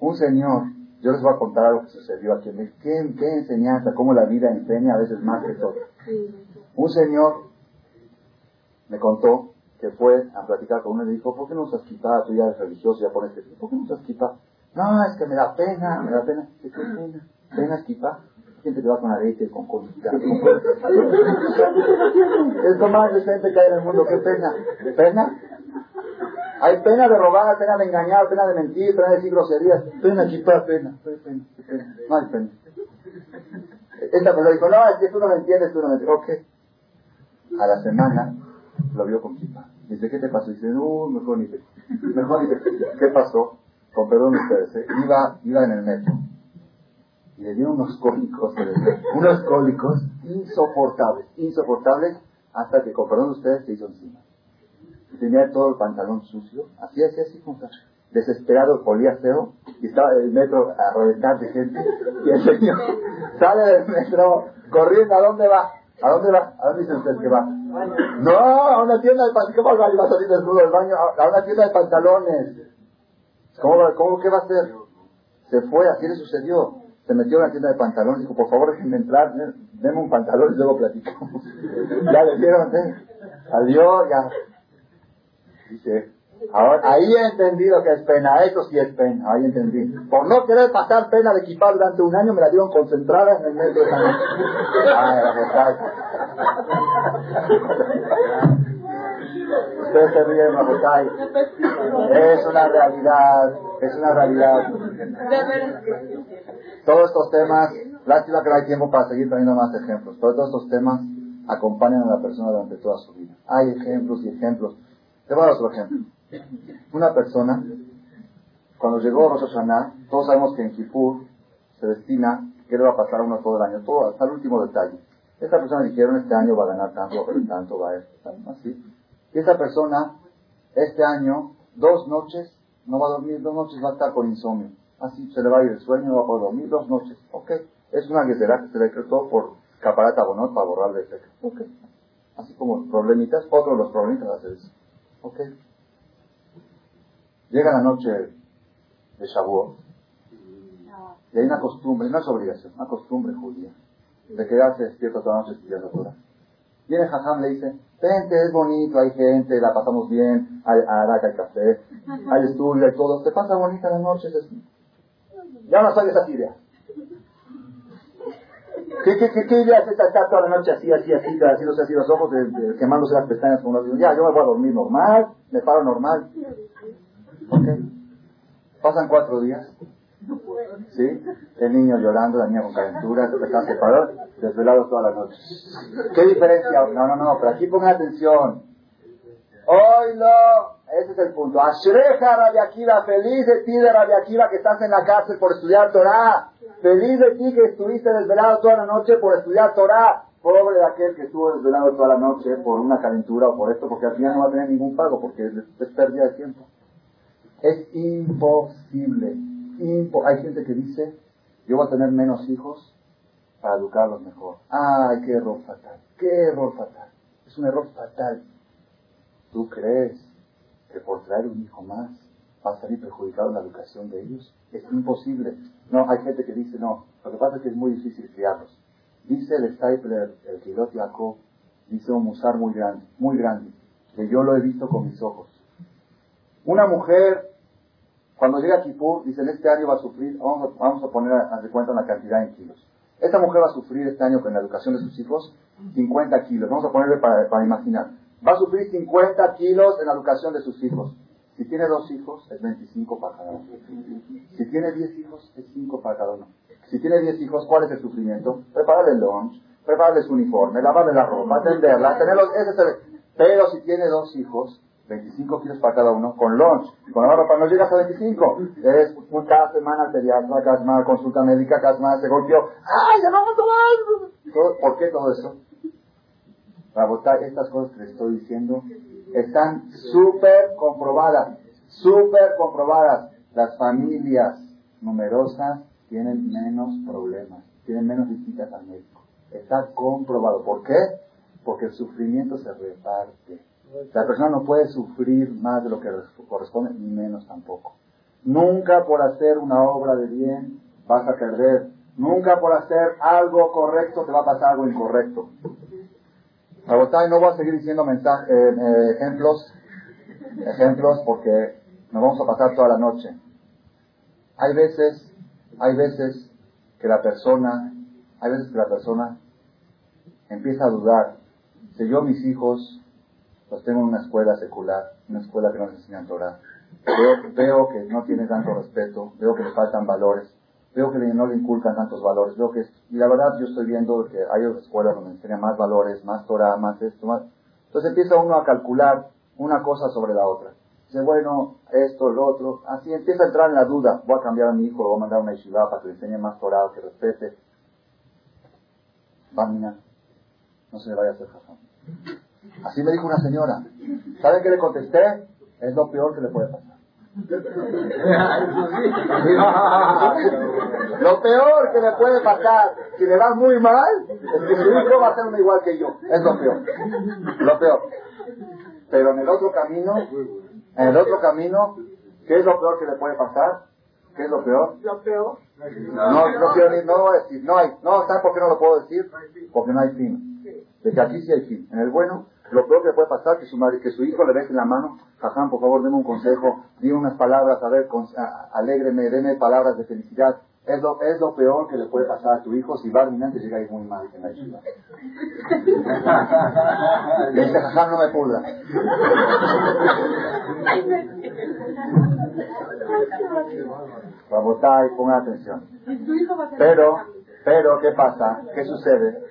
S1: Un señor, yo les voy a contar algo que sucedió aquí. ¿Qué, qué enseñanza? Cómo la vida enseña a veces más que todo. Un señor me contó que fue a platicar con uno y le dijo, ¿por qué no usas quitar? Tú ya eres religioso, ya pones. ¿Por qué no usas quitar? No, es que me da pena, me da pena. ¿Qué pena? ¿Pena quitar? gente que va con arete, con colita. [LAUGHS] es lo más decente que hay en el mundo. ¿Qué pena? ¿Pena? Hay pena de robar, pena de engañar, pena de mentir, pena de decir groserías. Pena, quita pena. pena, pena. No hay pena. Esta persona dijo, no, es que tú no me entiendes, tú no me entiendes. Ok. A la semana lo vio con kipa. Dice, ¿qué te pasó? Dice, no, mejor ni te. Mejor ni te. ¿Qué pasó? Con perdón ustedes, ¿eh? iba, iba en el metro y le dio unos cólicos, unos cólicos insoportables, insoportables, hasta que, con perdón ustedes, se hizo encima. Y tenía todo el pantalón sucio, así, así, así, desesperado, olía feo, y estaba el metro a reventar de gente, y el señor sale del metro corriendo, ¿a dónde va? ¿A dónde va? ¿A dónde dice usted que va? No, a una tienda de pantalones. ¿Cómo va salir desnudo del baño? A una tienda de pantalones. ¿Cómo, cómo qué va a hacer? Se fue, así le sucedió se metió en la tienda de pantalones dijo, por favor déjenme entrar, denme un pantalón y luego platicamos. [LAUGHS] ya le dieron, ¿eh? salió, ya. Dice, ahora, ahí he entendido que es pena, eso sí es pena, ahí entendí. Por no querer pasar pena de equipar durante un año, me la dieron concentrada en el medio de esa Ay, Ustedes se ríen, Rabotay. Es una realidad, es una realidad. Todos estos temas, lástima que no hay tiempo para seguir trayendo más ejemplos. Todos estos temas acompañan a la persona durante toda su vida. Hay ejemplos y ejemplos. Te voy a dar otro ejemplo. Una persona, cuando llegó Rosh Hashanah, todos sabemos que en Kippur se destina qué le va a pasar a uno todo el año, todo hasta el último detalle. Esta persona dijeron este año va a ganar tanto, tanto va a esto, así. Y esta persona, este año, dos noches, no va a dormir, dos noches va a estar con insomnio. Así se le va a ir el sueño, no va a poder dormir dos noches. Ok. Es una guerrera que se le decretó por caparata bonot para borrar el efecto. Ok. Así como problemitas, otro de los problemitas hace eso. Ok. Llega la noche de Shavuot y hay una costumbre, no es obligación, una costumbre judía de quedarse despierto toda la noche estudiando Torah. Viene Jajam le dice, vente, es bonito, hay gente, la pasamos bien, hay araca, hay café, [LAUGHS] hay estudio, hay todo, te pasa bonita la noche. Ya no sabes esa idea. ¿Qué, qué, qué, qué idea es esta estar toda la noche así, así, así, haciéndose así los ojos, quemándose las pestañas como los Ya, yo me voy a dormir normal, me paro normal. ¿Ok? Pasan cuatro días. ¿Sí? El niño llorando, la niña con calentura, están separados, desvelados toda la noche. ¿Qué diferencia? No, no, no, pero aquí pongan atención. Hoy no, ese es el punto. Ashreja Rabia feliz de ti de Rabia que estás en la cárcel por estudiar Torah. Feliz de ti que estuviste desvelado toda la noche por estudiar Torah. Pobre de aquel que estuvo desvelado toda la noche por una calentura o por esto, porque al final no va a tener ningún pago, porque es pérdida de tiempo. Es imposible hay gente que dice, yo voy a tener menos hijos para educarlos mejor. ¡Ay, qué error fatal! ¡Qué error fatal! Es un error fatal. ¿Tú crees que por traer un hijo más va a salir perjudicado en la educación de ellos? Es imposible. No, hay gente que dice, no, lo que pasa es que es muy difícil criarlos. Dice el Stapler, el Kilot Jacob, dice un musar muy grande, muy grande, que yo lo he visto con mis ojos. Una mujer cuando llega a Kipur, dicen, este año va a sufrir, vamos a, vamos a poner a, de cuenta una cantidad en kilos. Esta mujer va a sufrir este año con la educación de sus hijos 50 kilos. Vamos a ponerle para, para imaginar. Va a sufrir 50 kilos en la educación de sus hijos. Si tiene dos hijos, es 25 para cada uno. Si tiene 10 hijos, es 5 para cada uno. Si tiene 10 hijos, ¿cuál es el sufrimiento? Prepararle el lunch, prepararle su uniforme, lavarle la ropa, atenderla, tenerlos, ese es. Pero si tiene dos hijos, 25 kilos para cada uno, con lunch, y con la ropa no llegas a 25. Es cada semana pediatra, cada semana consulta médica, cada semana se golpeó. ¡Ay, ya no a ¿Por qué todo eso? Para votar estas cosas que les estoy diciendo están súper comprobadas, súper comprobadas. Las familias numerosas tienen menos problemas, tienen menos visitas al médico. Está comprobado. ¿Por qué? Porque el sufrimiento se reparte. La persona no puede sufrir más de lo que corresponde, ni menos tampoco. Nunca por hacer una obra de bien vas a perder. Nunca por hacer algo correcto te va a pasar algo incorrecto. No voy a seguir diciendo mensajes, eh, eh, ejemplos, ejemplos porque nos vamos a pasar toda la noche. Hay veces, hay veces que la persona, hay veces que la persona empieza a dudar. Si yo mis hijos los tengo en una escuela secular, una escuela que no les enseñan Torah, veo, veo que no tiene tanto respeto, veo que le faltan valores, veo que no le inculcan tantos valores, veo que, y la verdad yo estoy viendo que hay otras escuelas donde enseñan más valores, más Torah, más esto, más. Entonces empieza uno a calcular una cosa sobre la otra. Dice, bueno, esto, lo otro, así empieza a entrar en la duda, voy a cambiar a mi hijo, lo voy a mandar a una yeshiva para que le enseñe más Torah, que respete. Bamina, no se le vaya a hacer jajam. Así me dijo una señora. ¿Saben qué le contesté? Es lo peor que le puede pasar. [LAUGHS] [LAUGHS] lo peor que le puede pasar, si le va muy mal, es que su hijo va a ser uno igual que yo. Es lo peor. Lo peor. Pero en el otro camino, en el otro camino, ¿qué es lo peor que le puede pasar? ¿Qué es lo peor?
S2: Lo peor.
S1: No, no quiero ni, no voy a decir, no hay, no, ¿sabes por qué no lo puedo decir? Porque no hay fin. De que aquí sí hay fin. En el bueno, lo peor que puede pasar es que su, madre, que su hijo le deje la mano, Jaján, por favor, deme un consejo, dime unas palabras, a ver, con, alégreme, deme palabras de felicidad. Es lo, es lo peor que le puede pasar a tu hijo si va a te llega ahí muy mal en la. Le [LAUGHS] dice, Jaján, no me pudra. Y pongan atención. Pero, pero, ¿qué pasa? ¿Qué sucede?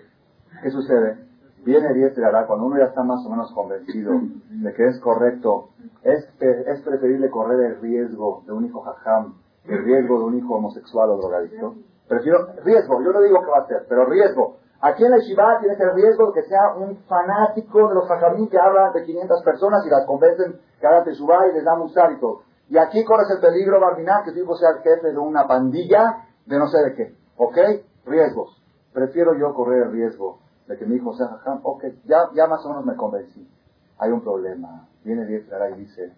S1: ¿Qué sucede? Viene Dios hará cuando uno ya está más o menos convencido de que es correcto, es, es preferible correr el riesgo de un hijo jajam el riesgo de un hijo homosexual o drogadicto. Prefiero riesgo, yo no digo que va a ser, pero riesgo. Aquí en la Shiva tienes el riesgo de que sea un fanático de los jajamín que hablan de 500 personas y las convencen que hagan Teshuvah y les dan un hábito. Y aquí corres el peligro, Barminar, que tu hijo sea el jefe de una pandilla de no sé de qué. ¿Ok? Riesgos. Prefiero yo correr el riesgo de que mi hijo sea jajam, ok, ya, ya más o menos me convencí. Hay un problema. Viene Diez y dice,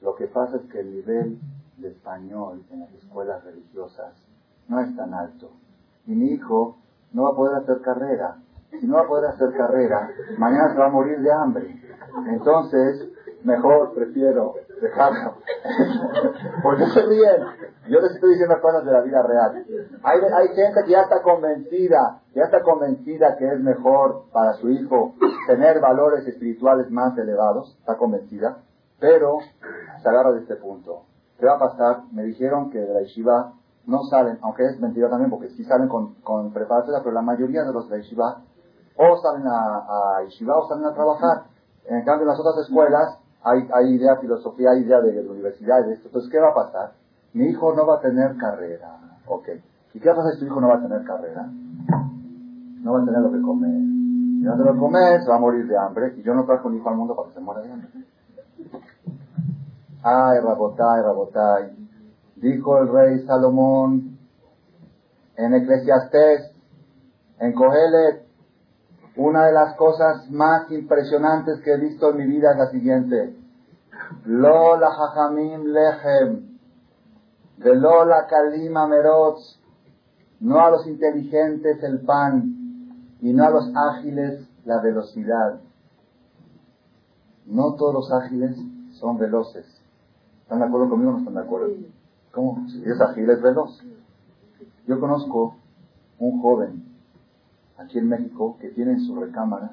S1: lo que pasa es que el nivel de español en las escuelas religiosas no es tan alto. Y mi hijo no va a poder hacer carrera. Si no va a poder hacer carrera, mañana se va a morir de hambre. Entonces, mejor prefiero dejarlo. [LAUGHS] Porque se ríen. Yo les estoy diciendo cosas de la vida real. Hay, hay gente que ya está convencida, ya está convencida que es mejor para su hijo tener valores espirituales más elevados, está convencida, pero se agarra de este punto. ¿Qué va a pasar? Me dijeron que de la yeshiva no salen, aunque es mentira también, porque sí salen con, con preparación, pero la mayoría de los de la yeshiva o salen a, a o salen a trabajar. En cambio, en las otras escuelas hay, hay idea de filosofía, hay idea de, de universidad, de esto. Entonces, ¿qué va a pasar? Mi hijo no va a tener carrera. Ok. ¿Y qué pasa si tu hijo no va a tener carrera? No va a tener lo que comer. Si no tener lo comer, se va a morir de hambre. Y yo no trajo un hijo al mundo para que se muera de hambre. Ay, Rabotai, Rabotai. Dijo el rey Salomón en Eclesiastés, en Cogelet, una de las cosas más impresionantes que he visto en mi vida es la siguiente. Lola hajamim lechem, de Lola kalima merotz, no a los inteligentes el pan, y no a los ágiles la velocidad. No todos los ágiles son veloces. ¿Están de acuerdo conmigo o no están de acuerdo? ¿Cómo? Si es ágil, es veloz. Yo conozco un joven aquí en México que tiene en su recámara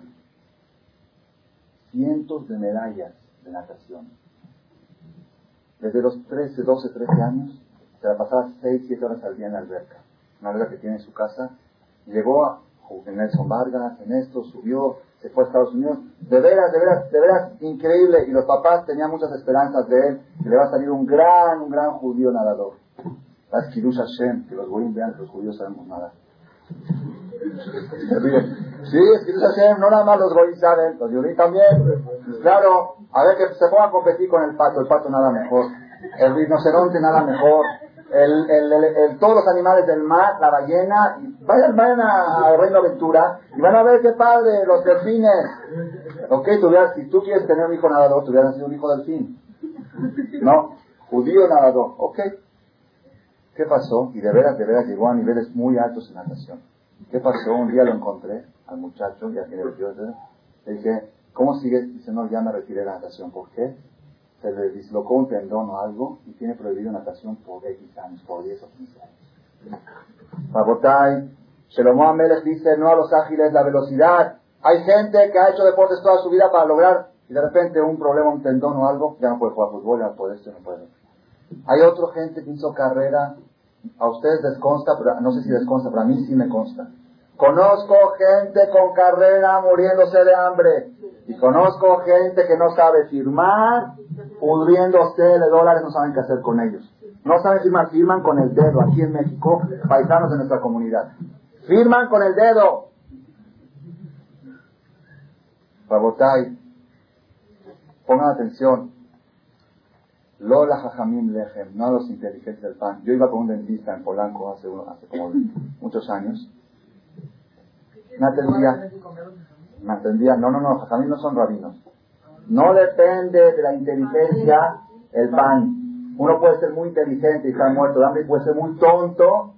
S1: cientos de medallas de natación. Desde los 13, 12, 13 años se la pasaba 6, 7 horas al día en la alberca. Una alberca que tiene en su casa. Llegó en Nelson Vargas, en esto, subió, fue a Estados Unidos. De veras, de veras, de veras, increíble. Y los papás tenían muchas esperanzas de él, que le va a salir un gran, un gran judío nadador. Las Kirush Hashem, que los goyim vean que los judíos sabemos nadar. Sí, es Kirush Hashem, no nada más los goyim saben, los judíos también. Claro, a ver que se pongan a competir con el pato, el pato nada mejor. El rinoceronte nada mejor el, el, el, todos los animales del mar, la ballena, vayan, vayan a, Reino Aventura y van a ver qué padre, los delfines. Ok, si tú quieres tener un hijo nadador, tú hubieras sido un hijo delfín. No, judío nadador, ok. ¿Qué pasó? Y de veras, de veras llegó a niveles muy altos en natación. ¿Qué pasó? Un día lo encontré al muchacho, ya 28 le dije, ¿cómo sigues? Dice, no, ya me retiré de la natación. ¿Por qué? Se le dislocó un tendón o algo y tiene prohibido natación por X años, por 10 o 15 años. Pabotay, Shelomo Amelech dice no a los ágiles la velocidad. Hay gente que ha hecho deportes toda su vida para lograr y de repente un problema, un tendón o algo, ya no puede jugar fútbol, ya no puede esto, no puede. Hay otra gente que hizo carrera, a ustedes les consta, no sé si les consta, pero a mí sí me consta. Conozco gente con carrera muriéndose de hambre. Y conozco gente que no sabe firmar, pudriéndose de dólares, no saben qué hacer con ellos. No saben firmar, firman con el dedo. Aquí en México, paisanos de nuestra comunidad. Firman con el dedo. Rabotay, pongan atención. Lola Jajamim Lejem, no a los inteligentes del pan. Yo iba con un dentista en Polanco hace, uno, hace como muchos años. Me atendía, me atendía, no, no, no, Jajamim no son rabinos. No depende de la inteligencia el pan. Uno puede ser muy inteligente y estar muerto de hambre, y puede ser muy tonto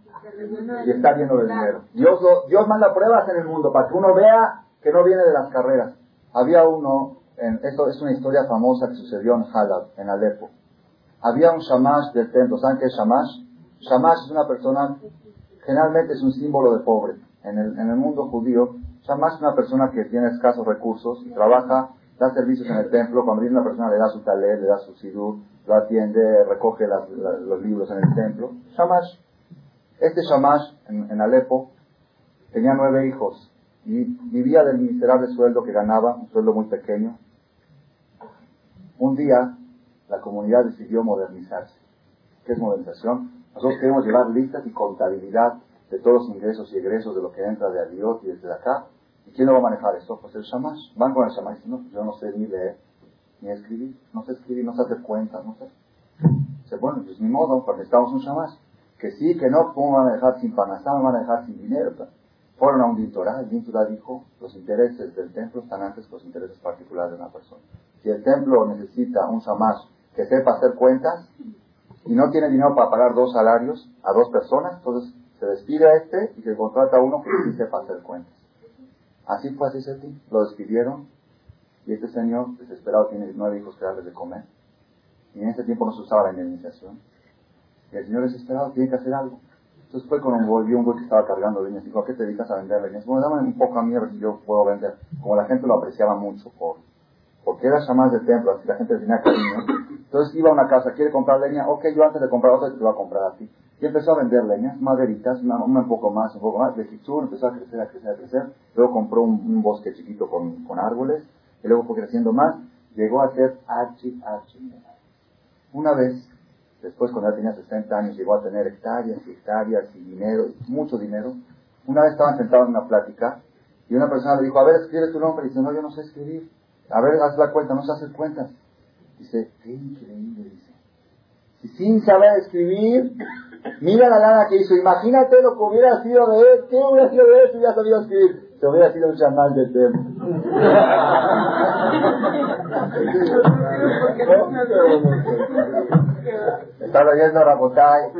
S1: y estar lleno de dinero. Dios, Dios manda pruebas en el mundo para que uno vea que no viene de las carreras. Había uno, en, esto es una historia famosa que sucedió en Halab, en Alepo. Había un shamash del templo. ¿Saben qué es shamash? Shamash es una persona, generalmente es un símbolo de pobre. En el, en el mundo judío, shamash es una persona que tiene escasos recursos y trabaja da servicios en el templo, cuando viene una persona le da su taler, le da su sidur, lo atiende, recoge los libros en el templo. Shamash. Este Shamash en, en, Alepo tenía nueve hijos y vivía del miserable sueldo que ganaba, un sueldo muy pequeño. Un día la comunidad decidió modernizarse. ¿Qué es modernización? Nosotros queremos llevar listas y contabilidad de todos los ingresos y egresos de lo que entra de Adiós y desde acá ¿Y quién lo va a manejar esto? Pues el shamash. Van con el shamash y no, yo no sé ni leer, ni escribir, no sé escribir, no sé hacer cuentas, no sé. Dice, bueno, pues ni modo, porque estamos un shamash. Que sí, que no, ¿cómo van a dejar sin panasá? van a dejar sin dinero? Fueron a un dintorá, el dintorá dijo, los intereses del templo están antes que los intereses particulares de una persona. Si el templo necesita un shamash que sepa hacer cuentas y no tiene dinero para pagar dos salarios a dos personas, entonces se despide a este y se contrata uno que sí sepa hacer cuentas. Así fue así ti. Lo despidieron y este señor, desesperado, tiene nueve hijos que darles de comer. Y en ese tiempo no se usaba la indemnización. Y el señor desesperado tiene que hacer algo. Entonces fue con un güey, vio un güey que estaba cargando leñas. Dijo, ¿a qué te dedicas a vender leñas? Bueno, dame un poco a mí a ver si yo puedo vender. Como la gente lo apreciaba mucho por, porque era llamado de templo, así la gente tenía cariño. Entonces iba a una casa, ¿quiere comprar leña? Ok, yo antes de comprar otra te voy a comprar a ti. Y empezó a vender leñas, maderitas, una, un poco más, un poco más. De Hitsur empezó a crecer, a crecer, a crecer. Luego compró un, bosque chiquito con, con, árboles. Y luego fue creciendo más. Llegó a ser archi, archi. Una vez, después cuando ya tenía 60 años, llegó a tener hectáreas y hectáreas y dinero, mucho dinero. Una vez estaban sentados en una plática y una persona le dijo, a ver, escribe tu nombre. Y dice, no, yo no sé escribir. A ver, haz la cuenta, no sé hacer cuentas. Dice, qué increíble, dice. Si sin saber escribir, Mira la lana que hizo. Imagínate lo que hubiera sido de él. ¿Qué hubiera sido de él si ya sabía escribir? Se hubiera sido un chamán de tema. Está leyendo Rabotay.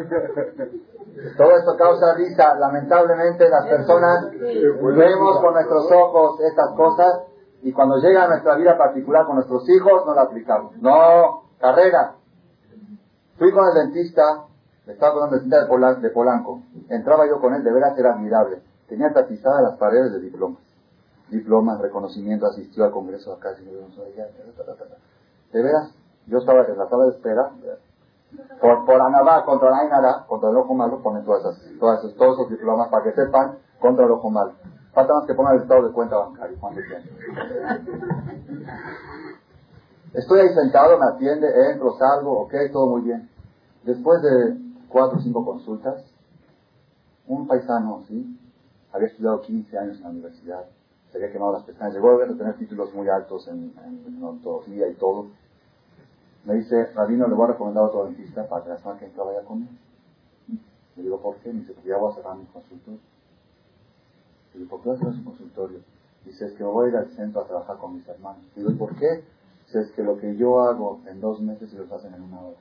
S1: Todo esto causa risa. Lamentablemente las personas vemos con nuestros ojos estas cosas y cuando llega a nuestra vida particular con nuestros hijos no la aplicamos. No, carrera. Fui con el dentista estaba con el de, de Polanco. Entraba yo con él, de veras era admirable. Tenía tapizadas las paredes de diplomas. Diplomas, reconocimiento, asistió al Congreso acá. De veras, yo estaba en la sala de espera. Por, por Anabá, contra la Ainara, contra el ojo malo, ponen todas esas, todas todos esos diplomas para que sepan contra el ojo malo. Falta más que ponga el estado de cuenta bancario. ¿Cuánto tiempo? Estoy ahí sentado, me atiende, entro, salgo, ok, todo muy bien. Después de cuatro o cinco consultas, un paisano, ¿sí? Había estudiado 15 años en la universidad, se había quemado las pestañas, llegó a tener títulos muy altos en, en, y todo. Me dice, Rabino, le voy a recomendar a otro dentista para que la semana que entra vaya con él. Le digo, ¿por qué? Me dice, porque ya voy a cerrar mi consultorio. Digo, ¿por qué cerrar su consultorio? Dice, es que me voy a ir al centro a trabajar con mis hermanos. Digo, ¿y por qué? Dice, es que lo que yo hago en dos meses ellos hacen en una hora.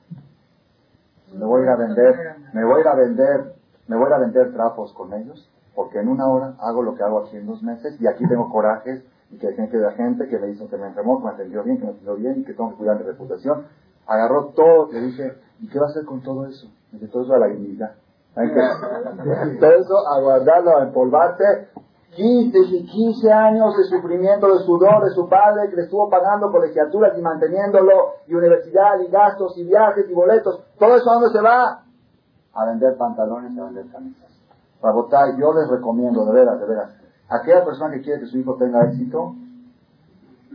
S1: Me voy a ir a vender, me voy a ir a vender, me voy a ir a vender trapos con ellos, porque en una hora hago lo que hago aquí en dos meses, y aquí tengo corajes, y que gente de gente que me hizo que me enfermó, que me atendió bien, que me atendió bien, y que tengo que cuidar mi reputación. Agarró todo, le dije, ¿y qué va a hacer con todo eso? Dice, todo eso a la dignidad. Hay que, [LAUGHS] [LAUGHS] todo eso a guardarlo, a empolvarte. 15, 15 años de sufrimiento, de sudor de su padre, que le estuvo pagando colegiaturas y manteniéndolo, y universidad, y gastos, y viajes, y boletos. Todo eso a dónde se va? A vender pantalones y a vender camisas. Para yo les recomiendo, de veras, de veras, aquella persona que quiere que su hijo tenga éxito,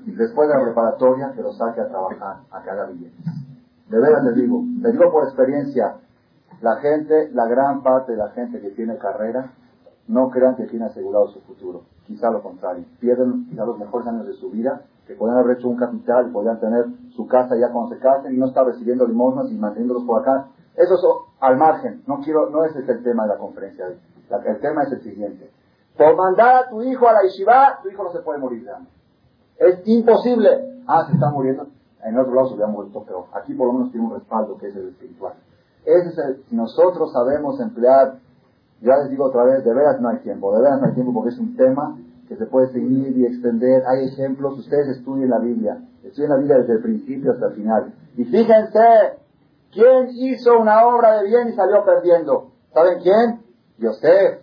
S1: después de la preparatoria, que lo saque a trabajar, a que haga billetes. De veras les digo, les digo por experiencia, la gente, la gran parte de la gente que tiene carrera, no crean que tiene asegurado su futuro. Quizá lo contrario. Pierden quizá los mejores años de su vida, que podrían haber hecho un capital podrían tener su casa ya cuando se casen y no estar recibiendo limosnas y manteniéndolos por acá. Eso es al margen. No quiero, no es el tema de la conferencia. el tema es el siguiente. Por mandar a tu hijo a la yeshiva, tu hijo no se puede morir de Es imposible. Ah, se está muriendo. En otro lado se hubiera muerto, pero aquí por lo menos tiene un respaldo que es el espiritual. Ese es si nosotros sabemos emplear, ya les digo otra vez, de veras no hay tiempo, de veras no hay tiempo porque es un tema que se puede seguir y extender. Hay ejemplos, ustedes estudien la Biblia, estudien la Biblia desde el principio hasta el final. Y fíjense, ¿quién hizo una obra de bien y salió perdiendo? ¿Saben quién? Yosef.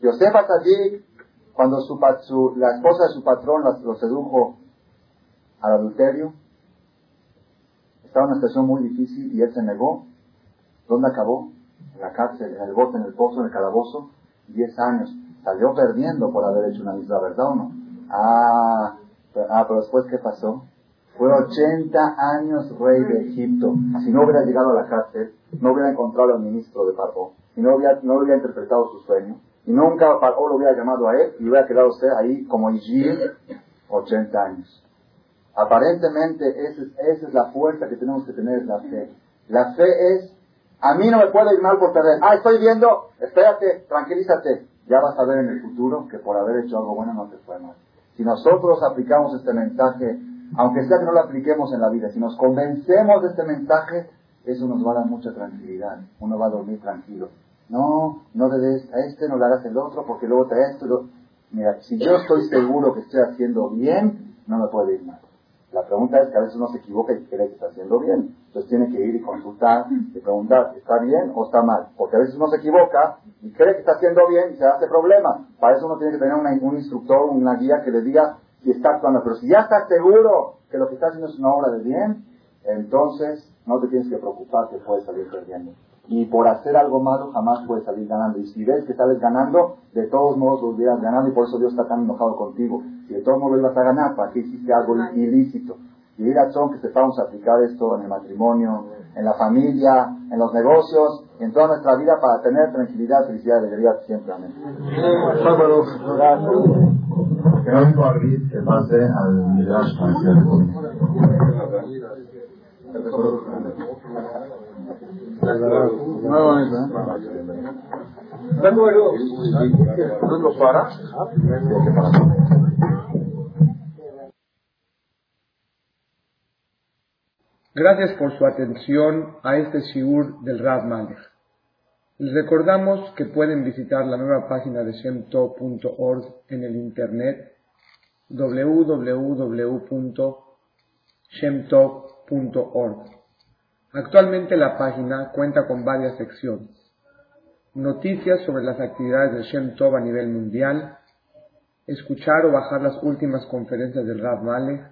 S1: Yosef Atadik, cuando su, la esposa de su patrón lo sedujo al adulterio, estaba en una situación muy difícil y él se negó ¿Dónde acabó? En la cárcel, en el bote, en el pozo, en el calabozo. Diez años. Salió perdiendo por haber hecho una misma, ¿verdad o no? Ah, pero, ah, pero después, ¿qué pasó? Fue 80 años rey de Egipto. Si no hubiera llegado a la cárcel, no hubiera encontrado al ministro de Paró, y no hubiera, no hubiera interpretado su sueño, y nunca Paró lo hubiera llamado a él, y hubiera quedado usted ahí como Ijir 80 años. Aparentemente, esa es, esa es la fuerza que tenemos que tener, la fe. La fe es a mí no me puede ir mal por perder. Ah, estoy viendo, espérate, tranquilízate. Ya vas a ver en el futuro que por haber hecho algo bueno no te fue mal. Si nosotros aplicamos este mensaje, aunque sea que no lo apliquemos en la vida, si nos convencemos de este mensaje, eso nos va a dar mucha tranquilidad. Uno va a dormir tranquilo. No, no le des a este, no le hagas el otro, porque luego te esto. Mira, si yo estoy seguro que estoy haciendo bien, no me puede ir mal. La pregunta es que a veces uno se equivoca y cree que está haciendo bien. Entonces tiene que ir y consultar y preguntar, ¿está bien o está mal? Porque a veces uno se equivoca y cree que está haciendo bien y se hace problema. Para eso uno tiene que tener un instructor, una guía que le diga si está actuando. Pero si ya está seguro que lo que está haciendo es una obra de bien, entonces no te tienes que preocupar que puedes salir perdiendo. Y por hacer algo malo jamás puedes salir ganando. Y si ves que sales ganando, de todos modos lo hubieras ganado y por eso Dios está tan enojado contigo. Si de todos modos lo ibas a ganar, ¿para qué hiciste algo ilícito? Y mira, son que sepamos aplicar esto en el matrimonio, en la familia, en los negocios, en toda nuestra vida para tener tranquilidad, felicidad y alegría siempre. Amén. Que no que pase al Midrash
S4: Gracias por su atención a este shiur del Rav Malech. Les recordamos que pueden visitar la nueva página de shemtov.org en el internet www.shemtov.org. Actualmente la página cuenta con varias secciones. Noticias sobre las actividades de Shem Tov a nivel mundial, escuchar o bajar las últimas conferencias del Rav Malek,